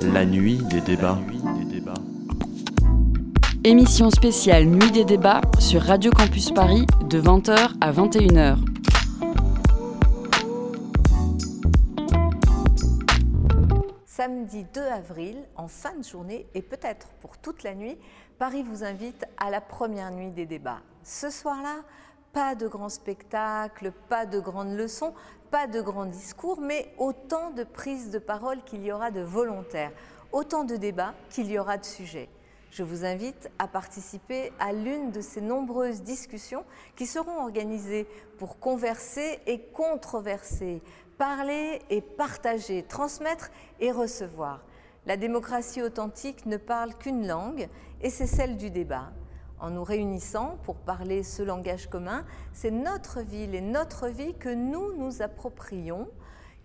La nuit des débats. Émission spéciale Nuit des débats sur Radio Campus Paris de 20h à 21h. Samedi 2 avril, en fin de journée et peut-être pour toute la nuit, Paris vous invite à la première nuit des débats. Ce soir-là, pas de grands spectacles, pas de grandes leçons, pas de grands discours, mais autant de prises de parole qu'il y aura de volontaires, autant de débats qu'il y aura de sujets. Je vous invite à participer à l'une de ces nombreuses discussions qui seront organisées pour converser et controverser, parler et partager, transmettre et recevoir. La démocratie authentique ne parle qu'une langue et c'est celle du débat en nous réunissant pour parler ce langage commun, c'est notre ville et notre vie que nous nous approprions,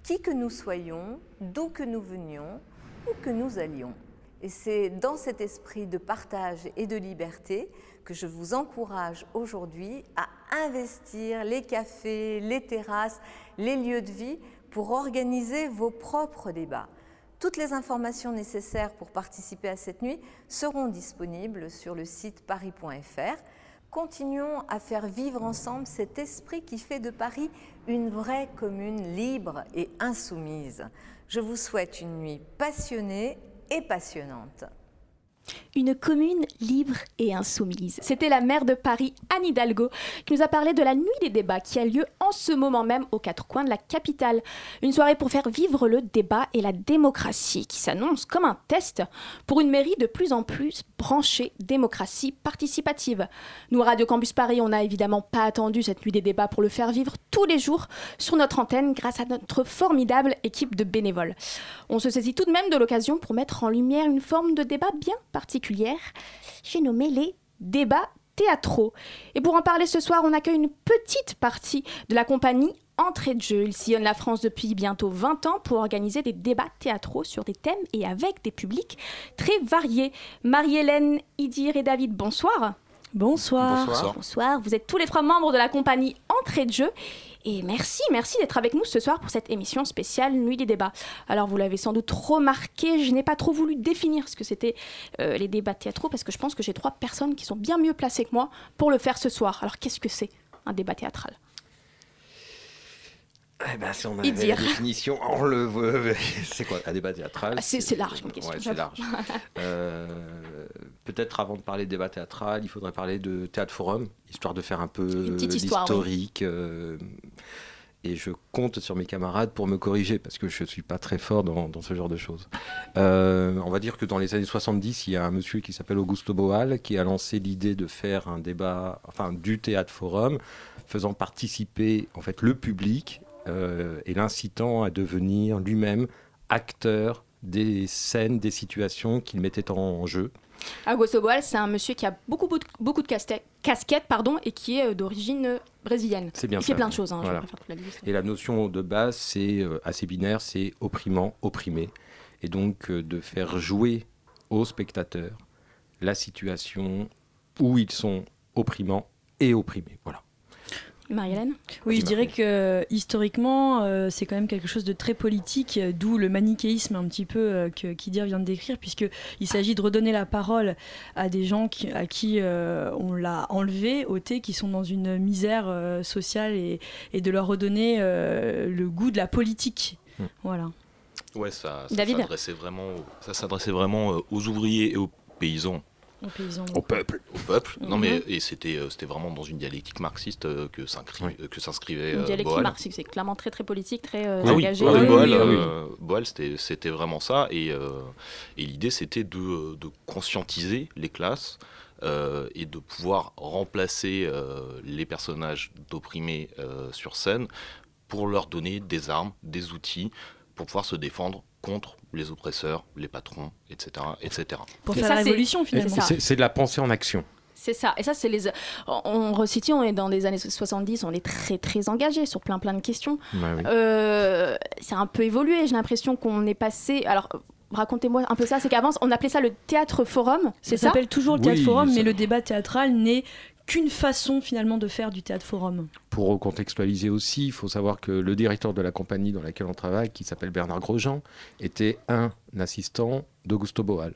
qui que nous soyons, d'où que nous venions, où que nous allions. Et c'est dans cet esprit de partage et de liberté que je vous encourage aujourd'hui à investir les cafés, les terrasses, les lieux de vie pour organiser vos propres débats. Toutes les informations nécessaires pour participer à cette nuit seront disponibles sur le site paris.fr. Continuons à faire vivre ensemble cet esprit qui fait de Paris une vraie commune libre et insoumise. Je vous souhaite une nuit passionnée et passionnante. Une commune libre et insoumise. C'était la maire de Paris, Anne Hidalgo, qui nous a parlé de la nuit des débats qui a lieu en ce moment même aux quatre coins de la capitale. Une soirée pour faire vivre le débat et la démocratie qui s'annonce comme un test pour une mairie de plus en plus branchée démocratie participative. Nous, Radio Campus Paris, on n'a évidemment pas attendu cette nuit des débats pour le faire vivre tous les jours sur notre antenne grâce à notre formidable équipe de bénévoles. On se saisit tout de même de l'occasion pour mettre en lumière une forme de débat bien particulière. J'ai nommé les débats théâtraux. Et pour en parler ce soir, on accueille une petite partie de la compagnie Entrée de jeu. Il sillonne la France depuis bientôt 20 ans pour organiser des débats théâtraux sur des thèmes et avec des publics très variés. Marie-Hélène, Idir et David, bonsoir. Bonsoir. Bonsoir. Bonsoir. Vous êtes tous les trois membres de la compagnie Entrée de jeu. Et merci, merci d'être avec nous ce soir pour cette émission spéciale Nuit des débats. Alors vous l'avez sans doute remarqué, je n'ai pas trop voulu définir ce que c'était euh, les débats théâtraux parce que je pense que j'ai trois personnes qui sont bien mieux placées que moi pour le faire ce soir. Alors qu'est-ce que c'est un débat théâtral? Eh ben, si on avait la définition, on le voit. C'est quoi un débat théâtral? Ah, C'est large comme question. Ouais, c'est large. euh, Peut-être avant de parler de débat théâtral, il faudrait parler de théâtre forum, histoire de faire un peu l'historique. Oui. Euh, et je compte sur mes camarades pour me corriger parce que je ne suis pas très fort dans, dans ce genre de choses. Euh, on va dire que dans les années 70, il y a un monsieur qui s'appelle Augusto Boal qui a lancé l'idée de faire un débat, enfin du théâtre forum, faisant participer en fait le public euh, et l'incitant à devenir lui-même acteur des scènes, des situations qu'il mettait en jeu. Augusto Boal, c'est un monsieur qui a beaucoup, beaucoup de casquettes pardon, et qui est euh, d'origine euh, brésilienne. C'est bien Il ça. fait plein de choses. Hein, voilà. la et la notion de base, c'est euh, assez binaire, c'est opprimant, opprimé. Et donc de faire jouer aux spectateurs la situation où ils sont opprimants et opprimés. Voilà. Marie-Hélène Oui, je dirais que historiquement, euh, c'est quand même quelque chose de très politique, euh, d'où le manichéisme un petit peu euh, que Kidir vient de décrire, puisqu'il s'agit de redonner la parole à des gens qui, à qui euh, on l'a enlevé, ôté, qui sont dans une misère euh, sociale, et, et, de leur redonner euh, le goût de la politique. Mmh. Voilà. Ouais, ça, ça s'adressait vraiment, ça s'adressait vraiment aux ouvriers et aux paysans. Aux paysans. Au peuple. Au peuple. Mm -hmm. Non, mais et c'était c'était vraiment dans une dialectique marxiste euh, que s'inscrivait oui. que s'inscrivait. Une dialectique euh, marxiste, c'est clairement très très politique, très euh, ah, engagé. Oui, oui, Boal, oui, euh, Boal c'était c'était vraiment ça et et l'idée c'était de, de conscientiser les classes. Euh, et de pouvoir remplacer euh, les personnages d'opprimés euh, sur scène pour leur donner des armes, des outils pour pouvoir se défendre contre les oppresseurs, les patrons, etc. etc. Pour faire la révolution finalement. C'est de la pensée en action. C'est ça. Et ça, c'est les. On resitue, on est dans les années 70, on est très, très engagé sur plein, plein de questions. Ouais, oui. euh, c'est un peu évolué. J'ai l'impression qu'on est passé. Alors, racontez-moi un peu ça. C'est qu'avant, on appelait ça le théâtre forum, c'est ça Ça? s'appelle toujours le théâtre oui, forum, mais le débat théâtral n'est qu'une façon finalement de faire du théâtre forum. Pour recontextualiser aussi, il faut savoir que le directeur de la compagnie dans laquelle on travaille, qui s'appelle Bernard Grosjean, était un assistant d'Augusto Boal.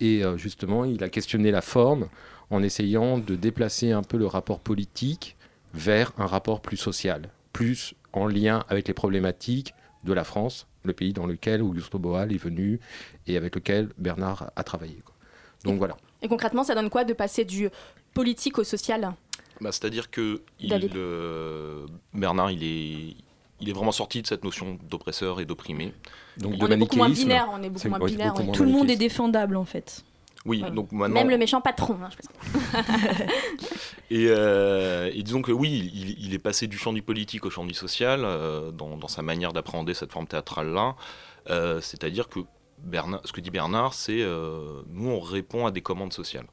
Et euh, justement, il a questionné la forme en essayant de déplacer un peu le rapport politique vers un rapport plus social, plus en lien avec les problématiques de la France, le pays dans lequel Augusto Boal est venu et avec lequel Bernard a travaillé. Donc voilà. Et concrètement, ça donne quoi de passer du politique au social? Bah, C'est-à-dire que euh, Bernard, il est, il est vraiment sorti de cette notion d'oppresseur et d'opprimé. Donc on est beaucoup moins binaire, on est beaucoup moins binaire. Tout le monde est défendable en fait. Oui, donc maintenant... Même le méchant patron. Hein, et, euh, et, disons que oui, il, est passé du champ du politique au champ du social euh, dans, dans, sa manière d'appréhender cette forme théâtrale-là. Euh, c'est-à-dire que Bernard, ce que dit Bernard, c'est nous, on répond à des commandes sociales.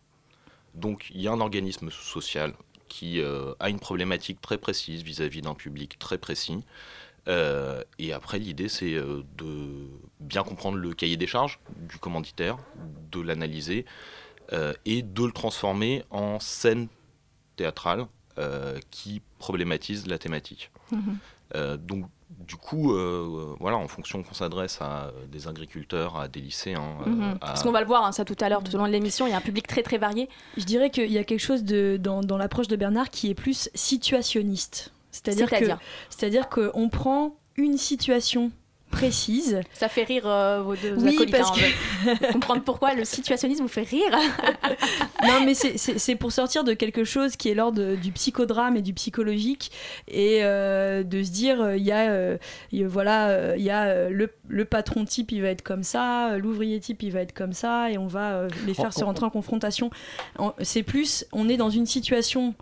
Donc il y a un organisme social qui a une problématique très précise vis-à-vis d'un public très précis. et après, l'idée, c'est de bien comprendre le cahier des charges du commanditaire, de l'analyser euh, et de le transformer en scène théâtrale euh, qui problématise la thématique. Mhm. Euh, donc, du coup, voilà, en fonction qu'on s'adresse à des agriculteurs, à des lycéens. Mhm. Parce qu'on va le voir, hein, ça tout à l'heure, tout au long de l'émission, il y a un public très très varié. Je dirais qu'il y a quelque chose de, dans, dans l'approche de Bernard qui est plus situationniste. C'est-à-dire c'est-à-dire qu'on prend une situation précise. Ça fait rire euh, vos deux oui, parce hein, que... comprendre pourquoi le situationnisme vous fait rire. non, mais c'est pour sortir de quelque chose qui est l'ordre du psychodrame et du psychologique et euh, de se dire il y a euh, voilà il y a le, le, patron type il va être comme ça, l'ouvrier type il va être comme ça et on va les faire se rentrer en confrontation. C'est plus on est dans une situation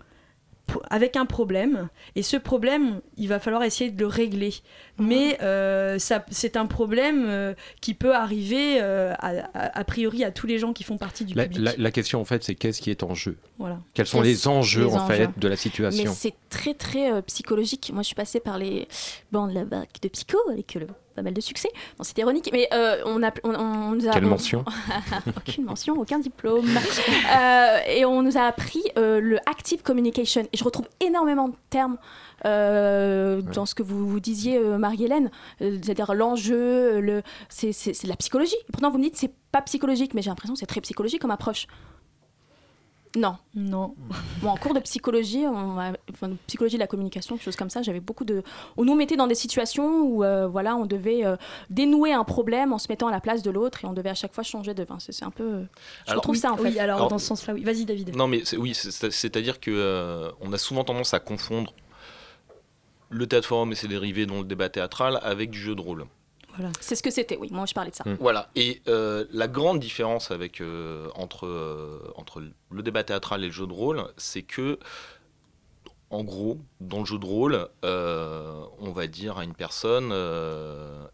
avec un problème et ce problème il va falloir essayer de le régler. Mais euh, ça c'est un problème euh, qui peut arriver euh, a, priori à tous les gens qui font partie du la, public la, question en fait c'est qu'est-ce qui est en jeu? Voilà. quels sont les enjeux en fait de la situation? Mais c'est très très psychologique moi je suis passée par les bancs de la bac de psycho avec le pas mal de succès. Bon, c'est ironique, mais euh, on, a, on, nous a. Quelle mention? Aucune mention, aucun diplôme. Euh, et on nous a appris euh, le active communication. Et je retrouve énormément de termes. dans ce que vous, vous disiez, Marie-Hélène, c'est-à-dire l'enjeu, le, c'est, c'est, la psychologie. pourtant, vous me dites c'est pas psychologique, mais j'ai l'impression que c'est très psychologique comme approche. Non. Non. Bon, en cours de psychologie, on psychologie de la communication, quelque chose comme ça, j'avais beaucoup de. On nous mettait dans des situations où, euh, voilà, on devait euh, dénouer un problème en se mettant à la place de l'autre et on devait à chaque fois changer de. vin. c'est un peu. Je retrouve ça en fait. Oui, alors, dans ce sens-là, oui. Vas-y, David. Non, mais oui, c'est-à-dire que euh, on a souvent tendance à confondre le théâtre forum et ses dérivés, dont le débat théâtral, avec du jeu de rôle. C'est ce que c'était, oui. Moi, je parlais de ça. Mm. Voilà. Et euh, la grande différence avec, euh, entre, euh, entre le débat théâtral et le jeu de rôle, c'est que, en gros, dans le jeu de rôle, on va dire à une personne,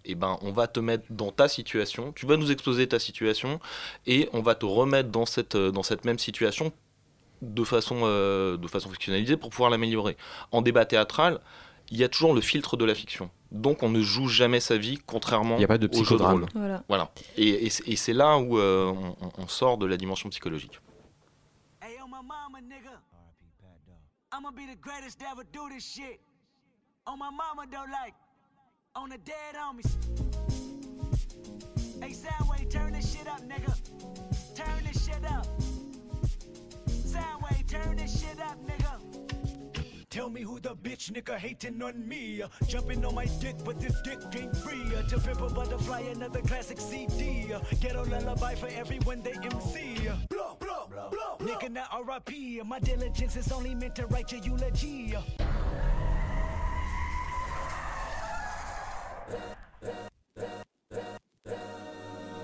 eh ben, on va te mettre dans ta situation, tu vas nous exposer ta situation, et on va te remettre dans cette, dans cette même situation de façon, de façon fictionnalisée pour pouvoir l'améliorer. En débat théâtral, il y a toujours le filtre de la fiction. Donc on ne joue jamais sa vie, contrairement a pas de au jeu de rôle. Voilà. Et, c'est là où euh, on, sort de la dimension psychologique. Tell me who the bitch nigga hating on me. Jumping on my dick, but this dick ain't free. To pimp a butterfly, another classic CD. Get a lullaby for everyone they MC. Blow, blow, blow, blow. Nigga, not RIP. My diligence is only meant to write your eulogy.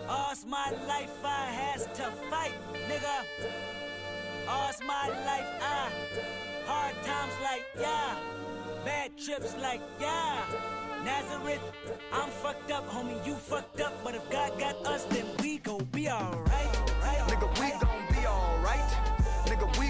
All's my life I has to fight, nigga. All's my life I yeah. Bad trips like, yeah. Nazareth, I'm fucked up, homie, you fucked up. But if God got us, then we gon' be alright. Nigga, we gon' be alright. Nigga, we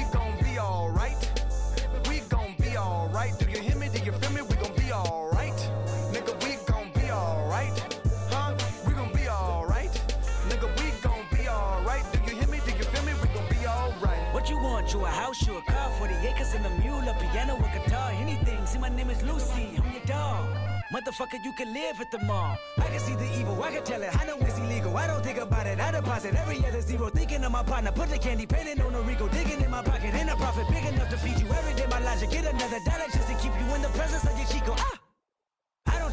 be alright. Do you hear me? Do you feel me? We gon' be alright. Nigga, we gon' be alright. Huh? We gon' be alright. Nigga, we gon' be alright. Do you hear me? Do you feel me? We gon' be alright. What you want? You a house, you a car, 40 acres and a mule, a piano, a guitar, anything. See, my name is Lucy, I'm your dog. Motherfucker, you can live at the mall. I can see the evil, I can tell it. I know it's illegal. I don't think about it. I deposit every other zero. Thinking of my partner, put the candy painting on a Rico. Digging in my pocket, in a profit big enough to feed you every day. My logic, get another dollar just to keep you in the presence of your Chico. Ah!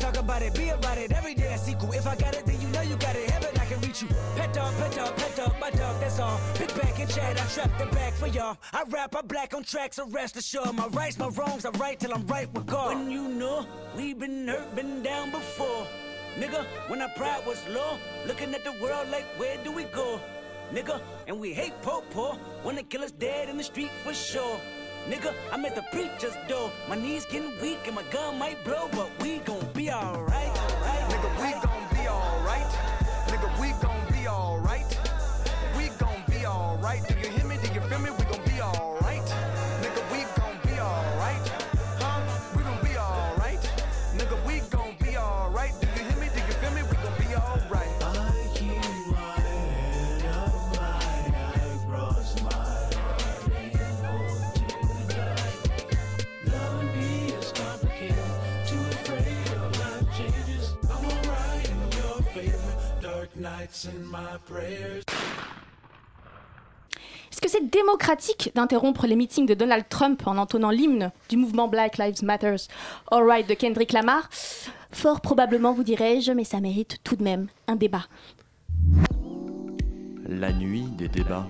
Talk about it, be about it every day. I sequel. If I got it, then you know you got it. Heaven, I can reach you. Pet dog, pet dog, pet dog, my dog, that's all. Big back and chat, I trap the back for y'all. I rap, I black on tracks, so rest assured. My rights, my wrongs, I right till I'm right with God. When you know we been hurt, been down before. Nigga, when our pride was low, looking at the world like, where do we go? Nigga, and we hate po po, wanna kill us dead in the street for sure. Nigga, I'm at the preacher's door. My knees getting weak and my gun might blow, but we gon' be alright. Est-ce que c'est démocratique d'interrompre les meetings de Donald Trump en entonnant l'hymne du mouvement Black Lives Matter? All Right de Kendrick Lamar Fort probablement, vous dirais-je, mais ça mérite tout de même un débat. La nuit des débats.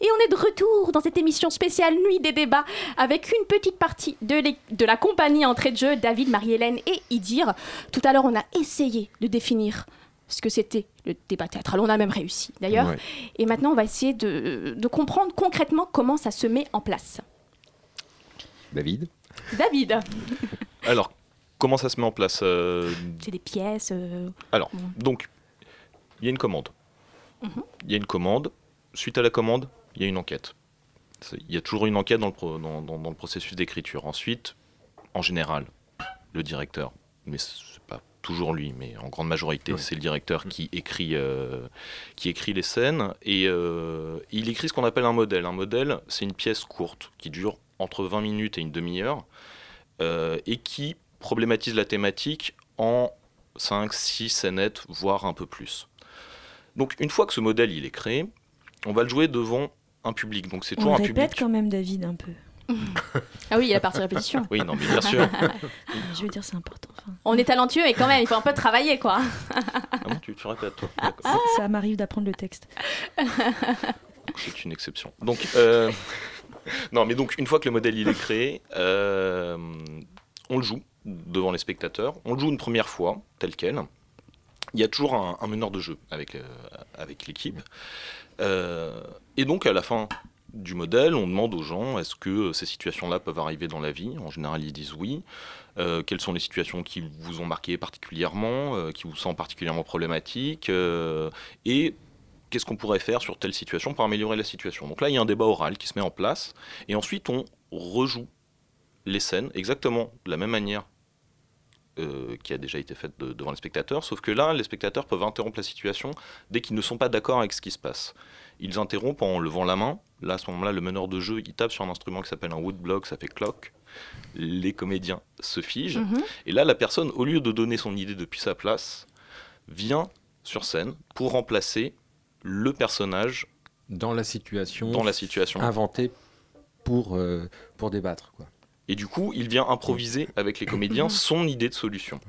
Et on est de retour dans cette émission spéciale Nuit des débats avec une petite partie de, la compagnie entrée de jeu, David, Marie-Hélène et Idir. Tout à l'heure, on a essayé de définir ce que c'était le débat théâtral. On a même réussi d'ailleurs. Ouais. Et maintenant, on va essayer de, de comprendre concrètement comment ça se met en place. David? David, Alors, comment ça se met en place euh, c'est des pièces. euh, Alors, Mhm. donc, il y a une commande. Il y a une commande. Suite à la commande, il y a une enquête. Il y a toujours une enquête dans le, pro- dans, dans- dans le processus d'écriture. Ensuite, en général, le directeur, mais c'est pas toujours lui, mais en grande majorité, c'est le directeur qui écrit, euh, qui écrit les scènes et euh, il écrit ce qu'on appelle un modèle. Un modèle, c'est une pièce courte qui dure entre 20 minutes et une demi-heure euh, et qui problématise la thématique en 5, 6 scénettes, voire un peu plus. Donc une fois que ce modèle il est créé, on va le jouer devant un public. Donc c'est On toujours un répète public. quand même, David, un peu. Ah oui, il y a la partie répétition. Oui, non, mais bien sûr. Je veux dire, c'est important. enfin. On est talentueux et quand même, il faut un peu travailler quoi. Ah bon, tu, tu répètes toi. Ça m'arrive d'apprendre le texte. C'est une exception. Donc, euh, non, mais donc une fois que le modèle il est créé, euh, on le joue devant les spectateurs. On le joue une première fois, tel quel. Il y a toujours un, un meneur de jeu avec, euh, avec l'équipe. Euh, et donc à la fin du modèle, on demande aux gens est-ce que ces situations-là peuvent arriver dans la vie? En général, ils disent oui. Euh, quelles sont les situations qui vous ont marqué particulièrement, euh, qui vous semblent particulièrement problématiques Et qu'est-ce qu'on pourrait faire sur telle situation pour améliorer la situation? Donc là, il y a un débat oral qui se met en place. Et ensuite, on rejoue les scènes exactement de la même manière euh, qui a déjà été faite de- devant les spectateurs, sauf que là, les spectateurs peuvent interrompre la situation dès qu'ils ne sont pas d'accord avec ce qui se passe. Ils interrompent en levant la main. Là, à ce moment-là, le meneur de jeu, il tape sur un instrument qui s'appelle un woodblock, ça fait clock. Les comédiens se figent. Mhm. Et là, la personne, au lieu de donner son idée depuis sa place, vient sur scène pour remplacer le personnage Dans la situation, dans la situation. inventée pour, euh, pour débattre. Quoi. Et du coup, il vient improviser avec les comédiens son idée de solution.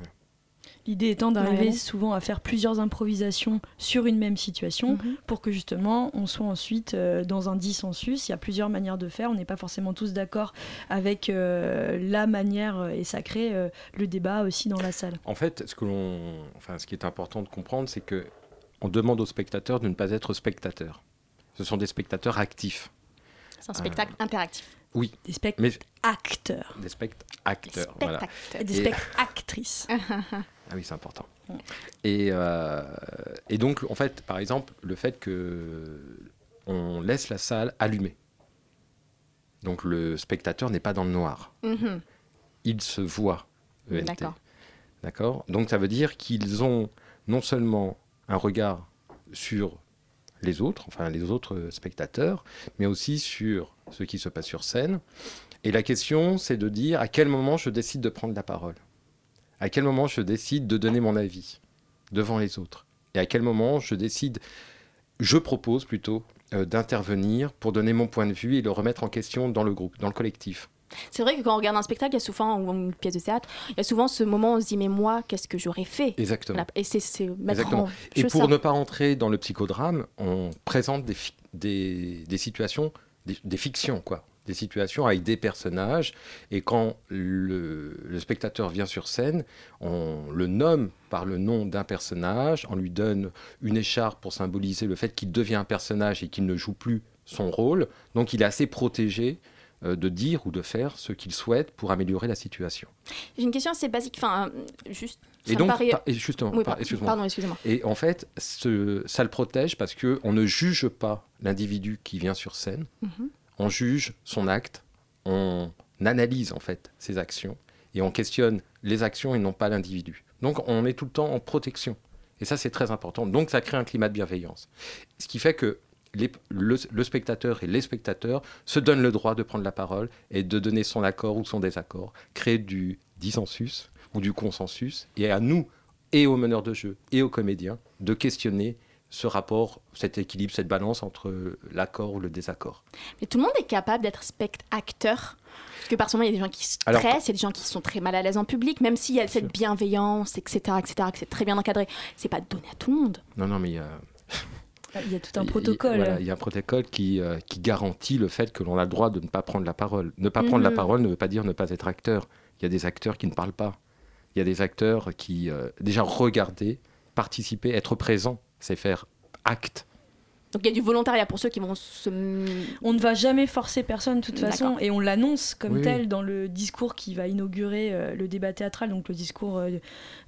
L'idée étant d'arriver Ouais. souvent à faire plusieurs improvisations sur une même situation Mhm. pour que justement on soit ensuite euh, dans un dissensus. Il y a plusieurs manières de faire, on n'est pas forcément tous d'accord avec euh, la manière euh, et ça crée euh, le débat aussi dans la salle. En fait, ce, que l'on, enfin, ce qui est important de comprendre, c'est que on demande aux spectateurs de ne pas être spectateurs. Ce sont des spectateurs actifs. C'est un spectacle interactif. Oui, Des spectacles mais acteurs, des. Voilà. et des actrices. Ah oui, c'est important. Et, euh, et donc, en fait, par exemple, le fait que on laisse la salle allumée. Donc le spectateur n'est pas dans le noir. Mhm. Il se voit. ENT. D'accord. D'accord? Donc ça veut dire qu'ils ont non seulement un regard sur les autres, enfin les autres spectateurs, mais aussi sur ce qui se passe sur scène. Et la question, c'est de dire à quel moment je décide de prendre la parole? À quel moment je décide de donner mon avis devant les autres? Et à quel moment je décide, je propose plutôt euh, d'intervenir pour donner mon point de vue et le remettre en question dans le groupe, dans le collectif? C'est vrai que quand on regarde un spectacle, il y a souvent, ou une pièce de théâtre, il y a souvent ce moment où on se dit mais moi, qu'est-ce que j'aurais fait? Exactement. Et c'est Exactement. en Et pour ça. ne pas rentrer dans le psychodrame, on présente des, fi- des, des situations, des, fictions, quoi. Des situations avec des personnages. Et quand le, le spectateur vient sur scène, on le nomme par le nom d'un personnage, on lui donne une écharpe pour symboliser le fait qu'il devient un personnage et qu'il ne joue plus son rôle. Donc il est assez protégé de dire ou de faire ce qu'il souhaite pour améliorer la situation. J'ai une question assez basique, enfin, euh, juste. ça Et me donc, paraît- par- et justement, Oui, par- pardon, excusez-moi. Et en fait, ce- ça le protège parce que on ne juge pas l'individu qui vient sur scène. Mhm. On juge son acte, on analyse en fait ses actions et on questionne les actions et non pas l'individu. Donc on est tout le temps en protection. Et ça, c'est très important. Donc ça crée un climat de bienveillance. Ce qui fait que les- le, le spectateur et les spectateurs se donnent le droit de prendre la parole et de donner son accord ou son désaccord, créer du dissensus ou du consensus. Et à nous, et aux meneurs de jeu, et aux comédiens, de questionner ce rapport, cet équilibre, cette balance entre l'accord ou le désaccord. Mais tout le monde est capable d'être spectateur. Parce que par moment, il y a des gens qui stressent, il y a des gens qui sont très mal à l'aise en public, même s'il y a cette bienveillance, etc., etc., que c'est très bien encadré. C'est pas donné à tout le monde. Non, non, mais il y a, Il y a tout un il- protocole. voilà, il y a un protocole qui, euh, qui garantit le fait que l'on a le droit de ne pas prendre la parole. Ne pas prendre la Mhm. parole ne veut pas dire ne pas être acteur. Il y a des acteurs qui ne parlent pas. Il y a des acteurs qui, euh, déjà, regarder, participer, être présent, c'est faire acte. Donc il y a du volontariat pour ceux qui vont se. On ne va jamais forcer personne de toute façon et on l'annonce comme Oui, tel dans le discours qui va inaugurer euh, le débat théâtral, donc le discours euh,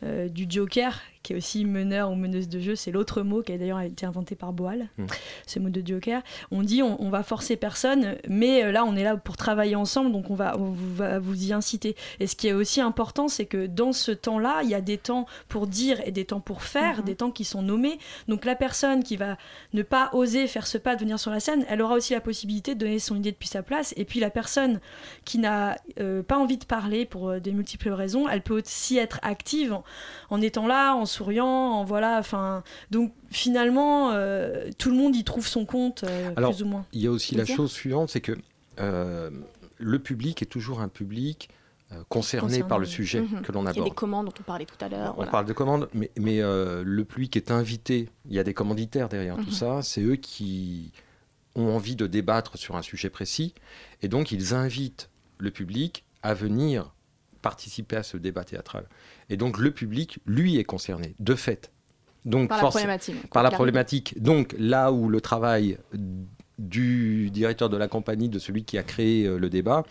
euh, du Joker, qui est aussi meneur ou meneuse de jeu, c'est l'autre mot qui a d'ailleurs été inventé par Boal, Mm. ce mot de Joker. On dit on, on va forcer personne, mais euh, là on est là pour travailler ensemble, donc on va, on va vous y inciter. Et ce qui est aussi important, c'est que dans ce temps-là, il y a des temps pour dire et des temps pour faire, Mhm. des temps qui sont nommés. Donc la personne qui va ne pas oser faire ce pas de venir sur la scène, elle aura aussi la possibilité de donner son idée depuis sa place. Et puis la personne qui n'a euh, pas envie de parler pour euh, de multiples raisons, elle peut aussi être active en, en étant là, en souriant, en voilà. Enfin, donc finalement, euh, tout le monde y trouve son compte, euh, Alors, plus ou moins. Il y a aussi la chose suivante, c'est que euh, le public est toujours un public euh, concerné, Concerné, par le sujet Mhm. que l'on Il y a aborde. des commandes dont on parlait tout à l'heure. On voilà. parle de commandes, mais, mais, euh, le public est invité. Il y a des commanditaires derrière Mhm. tout ça. C'est eux qui ont envie de débattre sur un sujet précis. Et donc, ils invitent le public à venir participer à ce débat théâtral. Et donc, le public, lui, est concerné, de fait. Donc, Par la problématique. par la problématique. Donc, là où le travail du directeur de la compagnie, de celui qui a créé euh, le débat,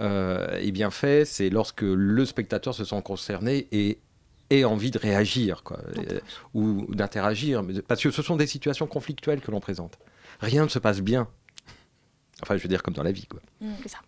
euh, est bien fait, c'est lorsque le spectateur se sent concerné et ait envie de réagir quoi, euh, ou d'interagir. Parce que ce sont des situations conflictuelles que l'on présente. Rien ne se passe bien. Enfin, je veux dire, comme dans la vie. Quoi. C'est ça.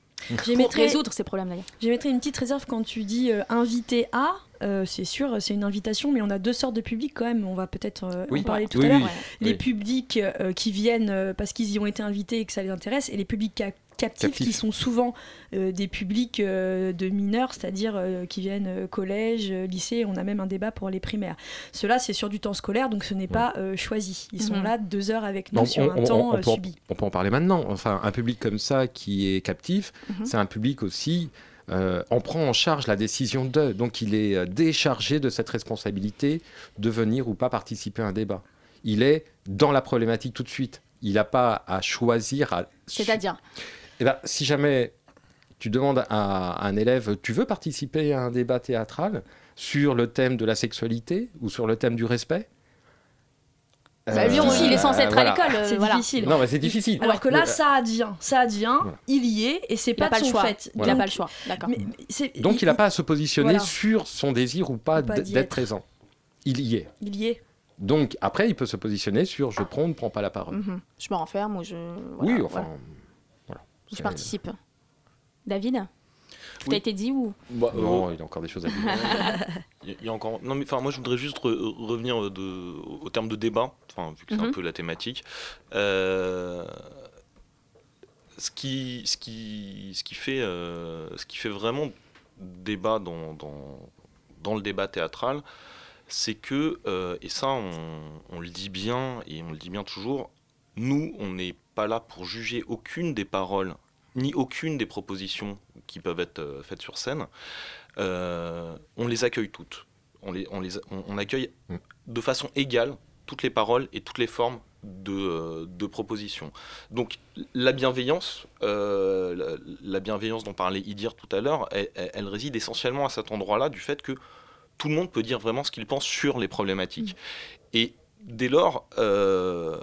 J'ai Pour résoudre ces problèmes d'ailleurs. J'émettrais une petite réserve quand tu dis euh, invité à. euh, c'est sûr, c'est une invitation, mais on a deux sortes de publics quand même. On va peut-être euh, Oui. en parler tout Oui, à l'heure. oui. Les Oui. publics euh, qui viennent euh, parce qu'ils y ont été invités et que ça les intéresse, et les publics ca- captifs, Captifs. qui sont souvent euh, des publics euh, de mineurs, c'est-à-dire euh, qui viennent euh, collège, lycée. On a même un débat pour les primaires. Cela, c'est sur du temps scolaire, donc ce n'est pas euh, choisi. Ils sont Mhm. là deux heures avec nous sur on, un on- temps on peut en, subi. on peut en parler maintenant. Enfin, un public comme ça qui est captif, Mhm. c'est un public aussi. euh, on prend en charge la décision de, donc il est déchargé de cette responsabilité de venir ou pas participer à un débat. Il est dans la problématique tout de suite. Il n'a pas à choisir. À... C'est-à-dire? Eh ben, si jamais tu demandes à un élève, tu veux participer à un débat théâtral sur le thème de la sexualité ou sur le thème du respect? Bah, lui, on- Euh, il est censé être à l'école. euh, C'est voilà. difficile. Non, mais c'est difficile. Alors que là, ça advient, ça advient, Voilà. il y est, et c'est pas pas de le son choix. fait. Il n'a pas le choix. D'accord. Donc il n'a pas à se positionner Voilà. sur son désir ou pas d'être être. présent. Il y est. Il y est. Donc après, il peut se positionner sur je prends, ne prends pas la parole. Mhm. Je me renferme ou je. oui, voilà, enfin. Je participe. David Tout Oui. a été dit ou Bah, Non, euh, il y a encore des choses à dire. Il y a- encore. Non, mais enfin, moi, je voudrais juste re- revenir de, au terme de débat, enfin, vu que c'est un Mhm. peu la thématique. Euh, ce qui, ce qui, ce qui fait, euh, ce qui fait vraiment débat dans, dans, dans le débat théâtral, c'est que, euh, et ça, on, on le dit bien et on le dit bien toujours, nous, on n'est pas là pour juger aucune des paroles ni aucune des propositions qui peuvent être euh, faites sur scène. Euh, on les accueille toutes. On, les, on, les, on, on accueille de façon égale toutes les paroles et toutes les formes de, euh, de propositions. Donc la bienveillance, euh, la, la bienveillance dont parlait Idir tout à l'heure, elle, elle- elle réside essentiellement à cet endroit-là du fait que tout le monde peut dire vraiment ce qu'il pense sur les problématiques. Et dès lors, euh,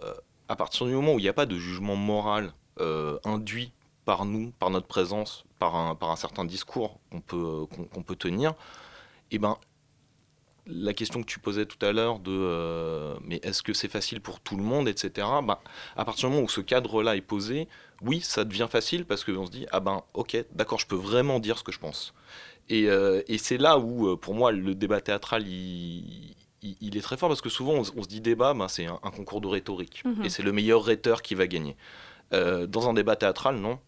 à partir du moment où il n'y a pas de jugement moral euh, induit par nous, par notre présence, par un, certain discours qu'on peut, peut tenir, et ben, la question que tu posais tout à l'heure de euh, mais est-ce que c'est facile pour tout le monde, etc. Ben, à partir du moment où ce cadre-là est posé, oui, ça devient facile parce qu'on se dit ah ben ok, d'accord, je peux vraiment dire ce que je pense. Et, euh, c'est là où, euh, pour moi, le débat théâtral, il, il- il est très fort parce que souvent, on, se- on se dit débat, ben, c'est un, un concours de rhétorique. Mhm. Et c'est le meilleur rhéteur qui va gagner. Euh, dans un débat théâtral, non.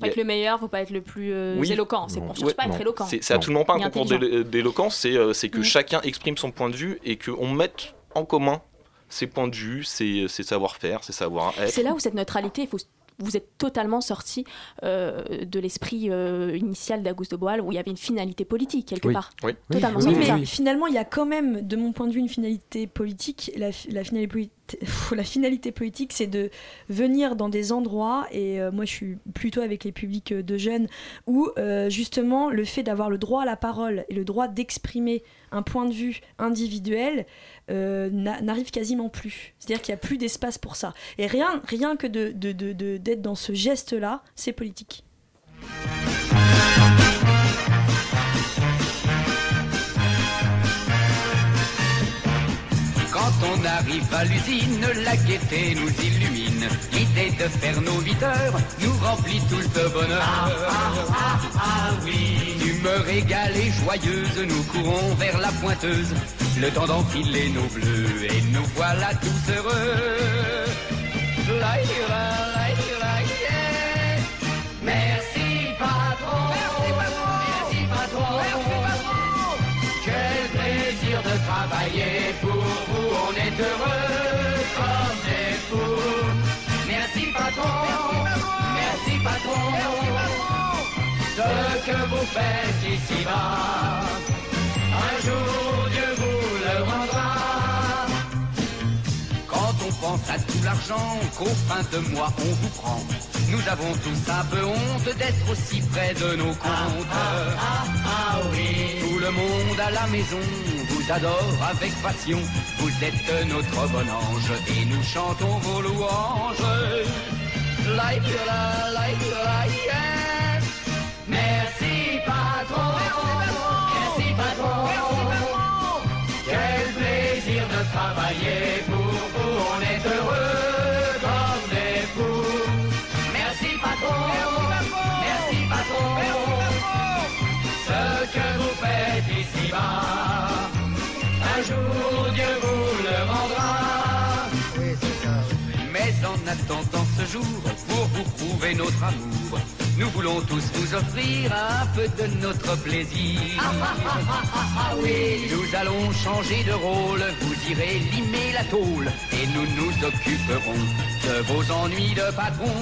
Faut être le meilleur, faut pas être le plus euh, Oui. éloquent. C'est, on cherche Ouais, pas à être non. éloquent. C'est absolument pas un concours d'éloquence, c'est euh, c'est que Mhm. chacun exprime son point de vue et qu'on mette en commun ses points de vue, ses, ses savoir-faire, ses savoir-être. C'est là où cette neutralité, il faut vous êtes totalement sorti euh, de l'esprit euh, initial d'Auguste de Boal où il y avait une finalité politique quelque Oui. part. Oui. Totalement Oui, mais finalement, il y a quand même, de mon point de vue, une finalité politique. La, fi- la finalité, politi- la finalité politique, c'est de venir dans des endroits, et euh, moi je suis plutôt avec les publics euh, de jeunes, où euh, justement le fait d'avoir le droit à la parole et le droit d'exprimer un point de vue individuel n'a- n'arrive quasiment plus. C'est-à-dire qu'il n'y a plus d'espace pour ça. Et rien, rien que d'être dans ce geste-là, c'est politique. On arrive à l'usine, la gaieté nous illumine. L'idée de faire nos 8 heures nous remplit tous de bonheur. Ah, ah, ah, oui. Humeur égale et joyeuse, nous courons vers la pointeuse. Le temps d'enfiler nos bleus et nous voilà tous heureux. Heureux comme des fous. Merci patron, merci patron, ce que vous faites ici-bas, un jour pense à tout l'argent qu'au fin de mois on vous prend, nous avons tous un peu honte d'être aussi près de nos comptes. Ah, ah, oui. Tout le monde à la maison vous adore avec passion. Vous êtes notre bon ange et nous chantons vos louanges. Like, la, like, la, attendant ce jour pour vous prouver notre amour. Nous voulons tous nous offrir un peu de notre plaisir. oui, nous allons changer de rôle, vous irez limer la tôle et nous nous occuperons de vos ennuis de patron.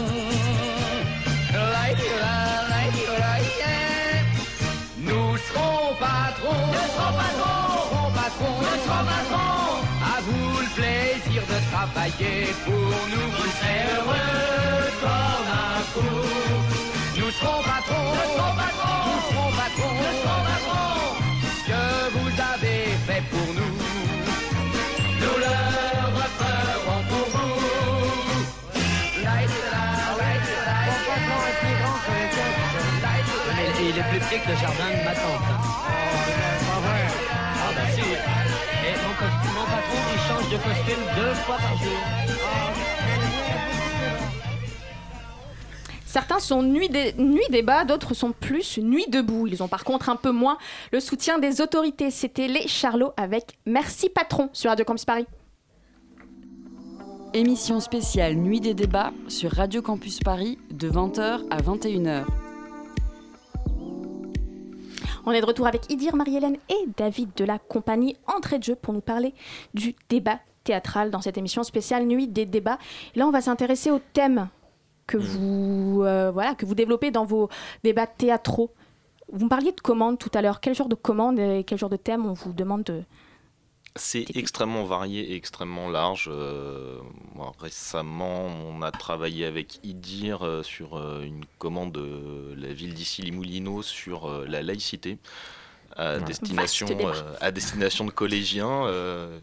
Nous serons patrons, nous serons patrons, nous serons patrons. À vous le plaisir de travailler pour nous, vous serez heureux comme un fou. Nous serons patrons, nous serons patrons, nous serons patrons, nous serons patrons. Ce que vous avez fait pour nous, nous le referons pour vous. Il est plus petit que le jardin de ma tante. Mon, patron, il change de costume deux fois par jour. Certains sont nuit, dé- nuit débat, d'autres sont plus nuit debout. Ils ont par contre un peu moins le soutien des autorités. C'était les Charlots avec Merci Patron sur Radio Campus Paris. Émission spéciale Nuit des débats sur Radio Campus Paris de 20h à 21h. On est de retour avec Idir, Marie-Hélène et David de la compagnie Entrée de jeu pour nous parler du débat théâtral dans cette émission spéciale Nuit des débats. Et là, on va s'intéresser au thème que vous, euh, voilà, que vous développez dans vos débats théâtraux. Vous me parliez de commandes tout à l'heure. Quel genre de commandes et quel genre de thème on vous demande de... C'est extrêmement varié et extrêmement large. Euh, moi, récemment, on a travaillé avec IDIR euh, sur euh, une commande de la ville d'ici Limoulino sur la laïcité. À destination, euh, à destination de collégiens. Euh,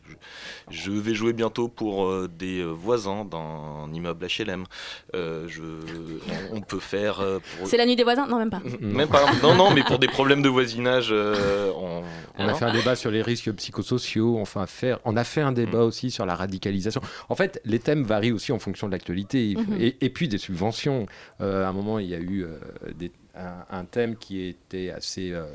je, vais jouer bientôt pour euh, des voisins d'un immeuble HLM. Euh, je, on, on peut faire. pour- C'est la nuit des voisins? Non, même pas. Même pas. Non, non, mais pour des problèmes de voisinage. euh, on, On a fait un débat sur les risques psychosociaux, enfin faire, on a fait un débat aussi sur la radicalisation. En fait, les thèmes varient aussi en fonction de l'actualité Mhm. et, et puis des subventions. Euh, à un moment, il y a eu euh, des- un, un thème qui était assez, euh,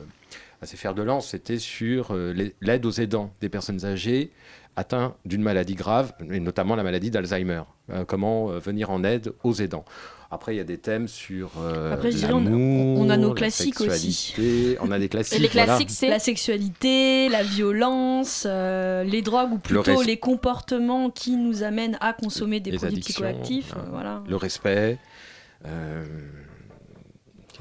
assez fer de lance, c'était sur euh, les- l'aide aux aidants des personnes âgées atteintes d'une maladie grave, et notamment la maladie d'Alzheimer. Euh, comment euh, venir en aide aux aidants. Après, il y a des thèmes sur euh, Après, je dirais, on, on a nos la classiques aussi. sexualité. On a des classiques. voilà. la sexualité, la violence, euh, les drogues ou plutôt les comportements qui nous amènent à consommer des les produits psychoactifs. voilà. Le respect. euh,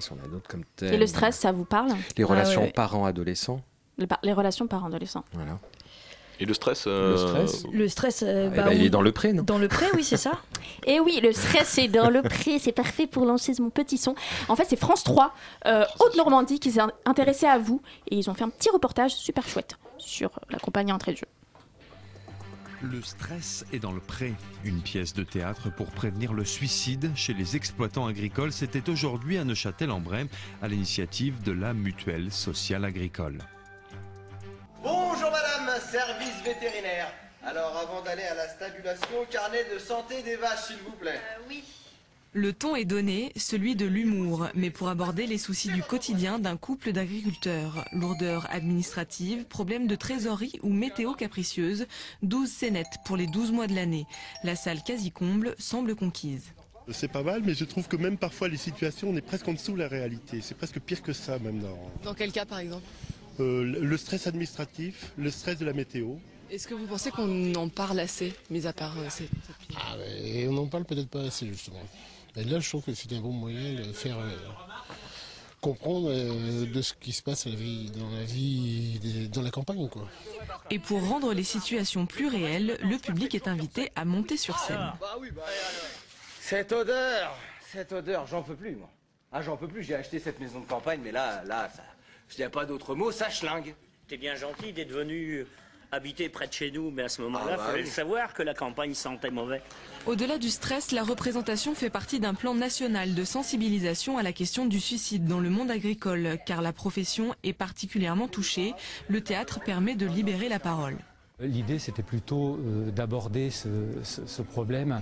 Qu'est-ce qu'on a d'autre comme thème Et le stress, ça vous parle? Les Ah relations ouais, ouais. parents-adolescents. Les, par- les relations parents-adolescents. Voilà. Et le stress Le stress? Le stress, euh, Eh bah, ben, il est dans le pré, non? Dans le pré, oui, c'est ça. Et oui, le stress est dans le pré, c'est parfait pour lancer mon petit son. En fait, c'est France 3, euh, Haute-Normandie, qui s'est intéressé à vous. Et ils ont fait un petit reportage super chouette sur la compagnie Entrée de jeu. Le stress est dans le pré. Une pièce de théâtre pour prévenir le suicide chez les exploitants agricoles. C'était aujourd'hui à Neuchâtel-en-Brème à l'initiative de la Mutuelle Sociale Agricole. Bonjour madame, service vétérinaire. Alors avant d'aller à la stabulation, carnet de santé des vaches s'il vous plaît. oui. Le ton est donné, celui de l'humour, mais pour aborder les soucis du quotidien d'un couple d'agriculteurs. Lourdeur administrative, problème de trésorerie ou météo capricieuse, 12 scénettes pour les 12 mois de l'année. La salle quasi comble semble conquise. C'est pas mal, mais je trouve que même parfois les situations, on est presque en dessous de la réalité. C'est presque pire que ça même dans Dans quel cas par exemple? Euh, le stress administratif, le stress de la météo. Est-ce que vous pensez qu'on en parle assez, mis à part euh, cette, Ah, Et on n'en parle peut-être pas assez justement. Et là, je trouve que c'est un bon moyen de faire euh, comprendre euh, de ce qui se passe à la vie, dans la vie, des- dans la campagne, quoi. Et pour rendre les situations plus réelles, le public est invité à monter sur scène. Cette odeur, cette odeur, j'en peux plus moi. Ah j'en peux plus, j'ai acheté cette maison de campagne, mais là, là, ça, je n'y a pas d'autre mot, ça schlingue. T'es bien gentil d'être venu habiter près de chez nous, mais à ce moment-là, Ah bah fallait oui. savoir que la campagne sentait mauvais. Au-delà du stress, la représentation fait partie d'un plan national de sensibilisation à la question du suicide dans le monde agricole, car la profession est particulièrement touchée. Le théâtre permet de libérer la parole. L'idée, c'était plutôt euh, d'aborder ce, ce- ce problème,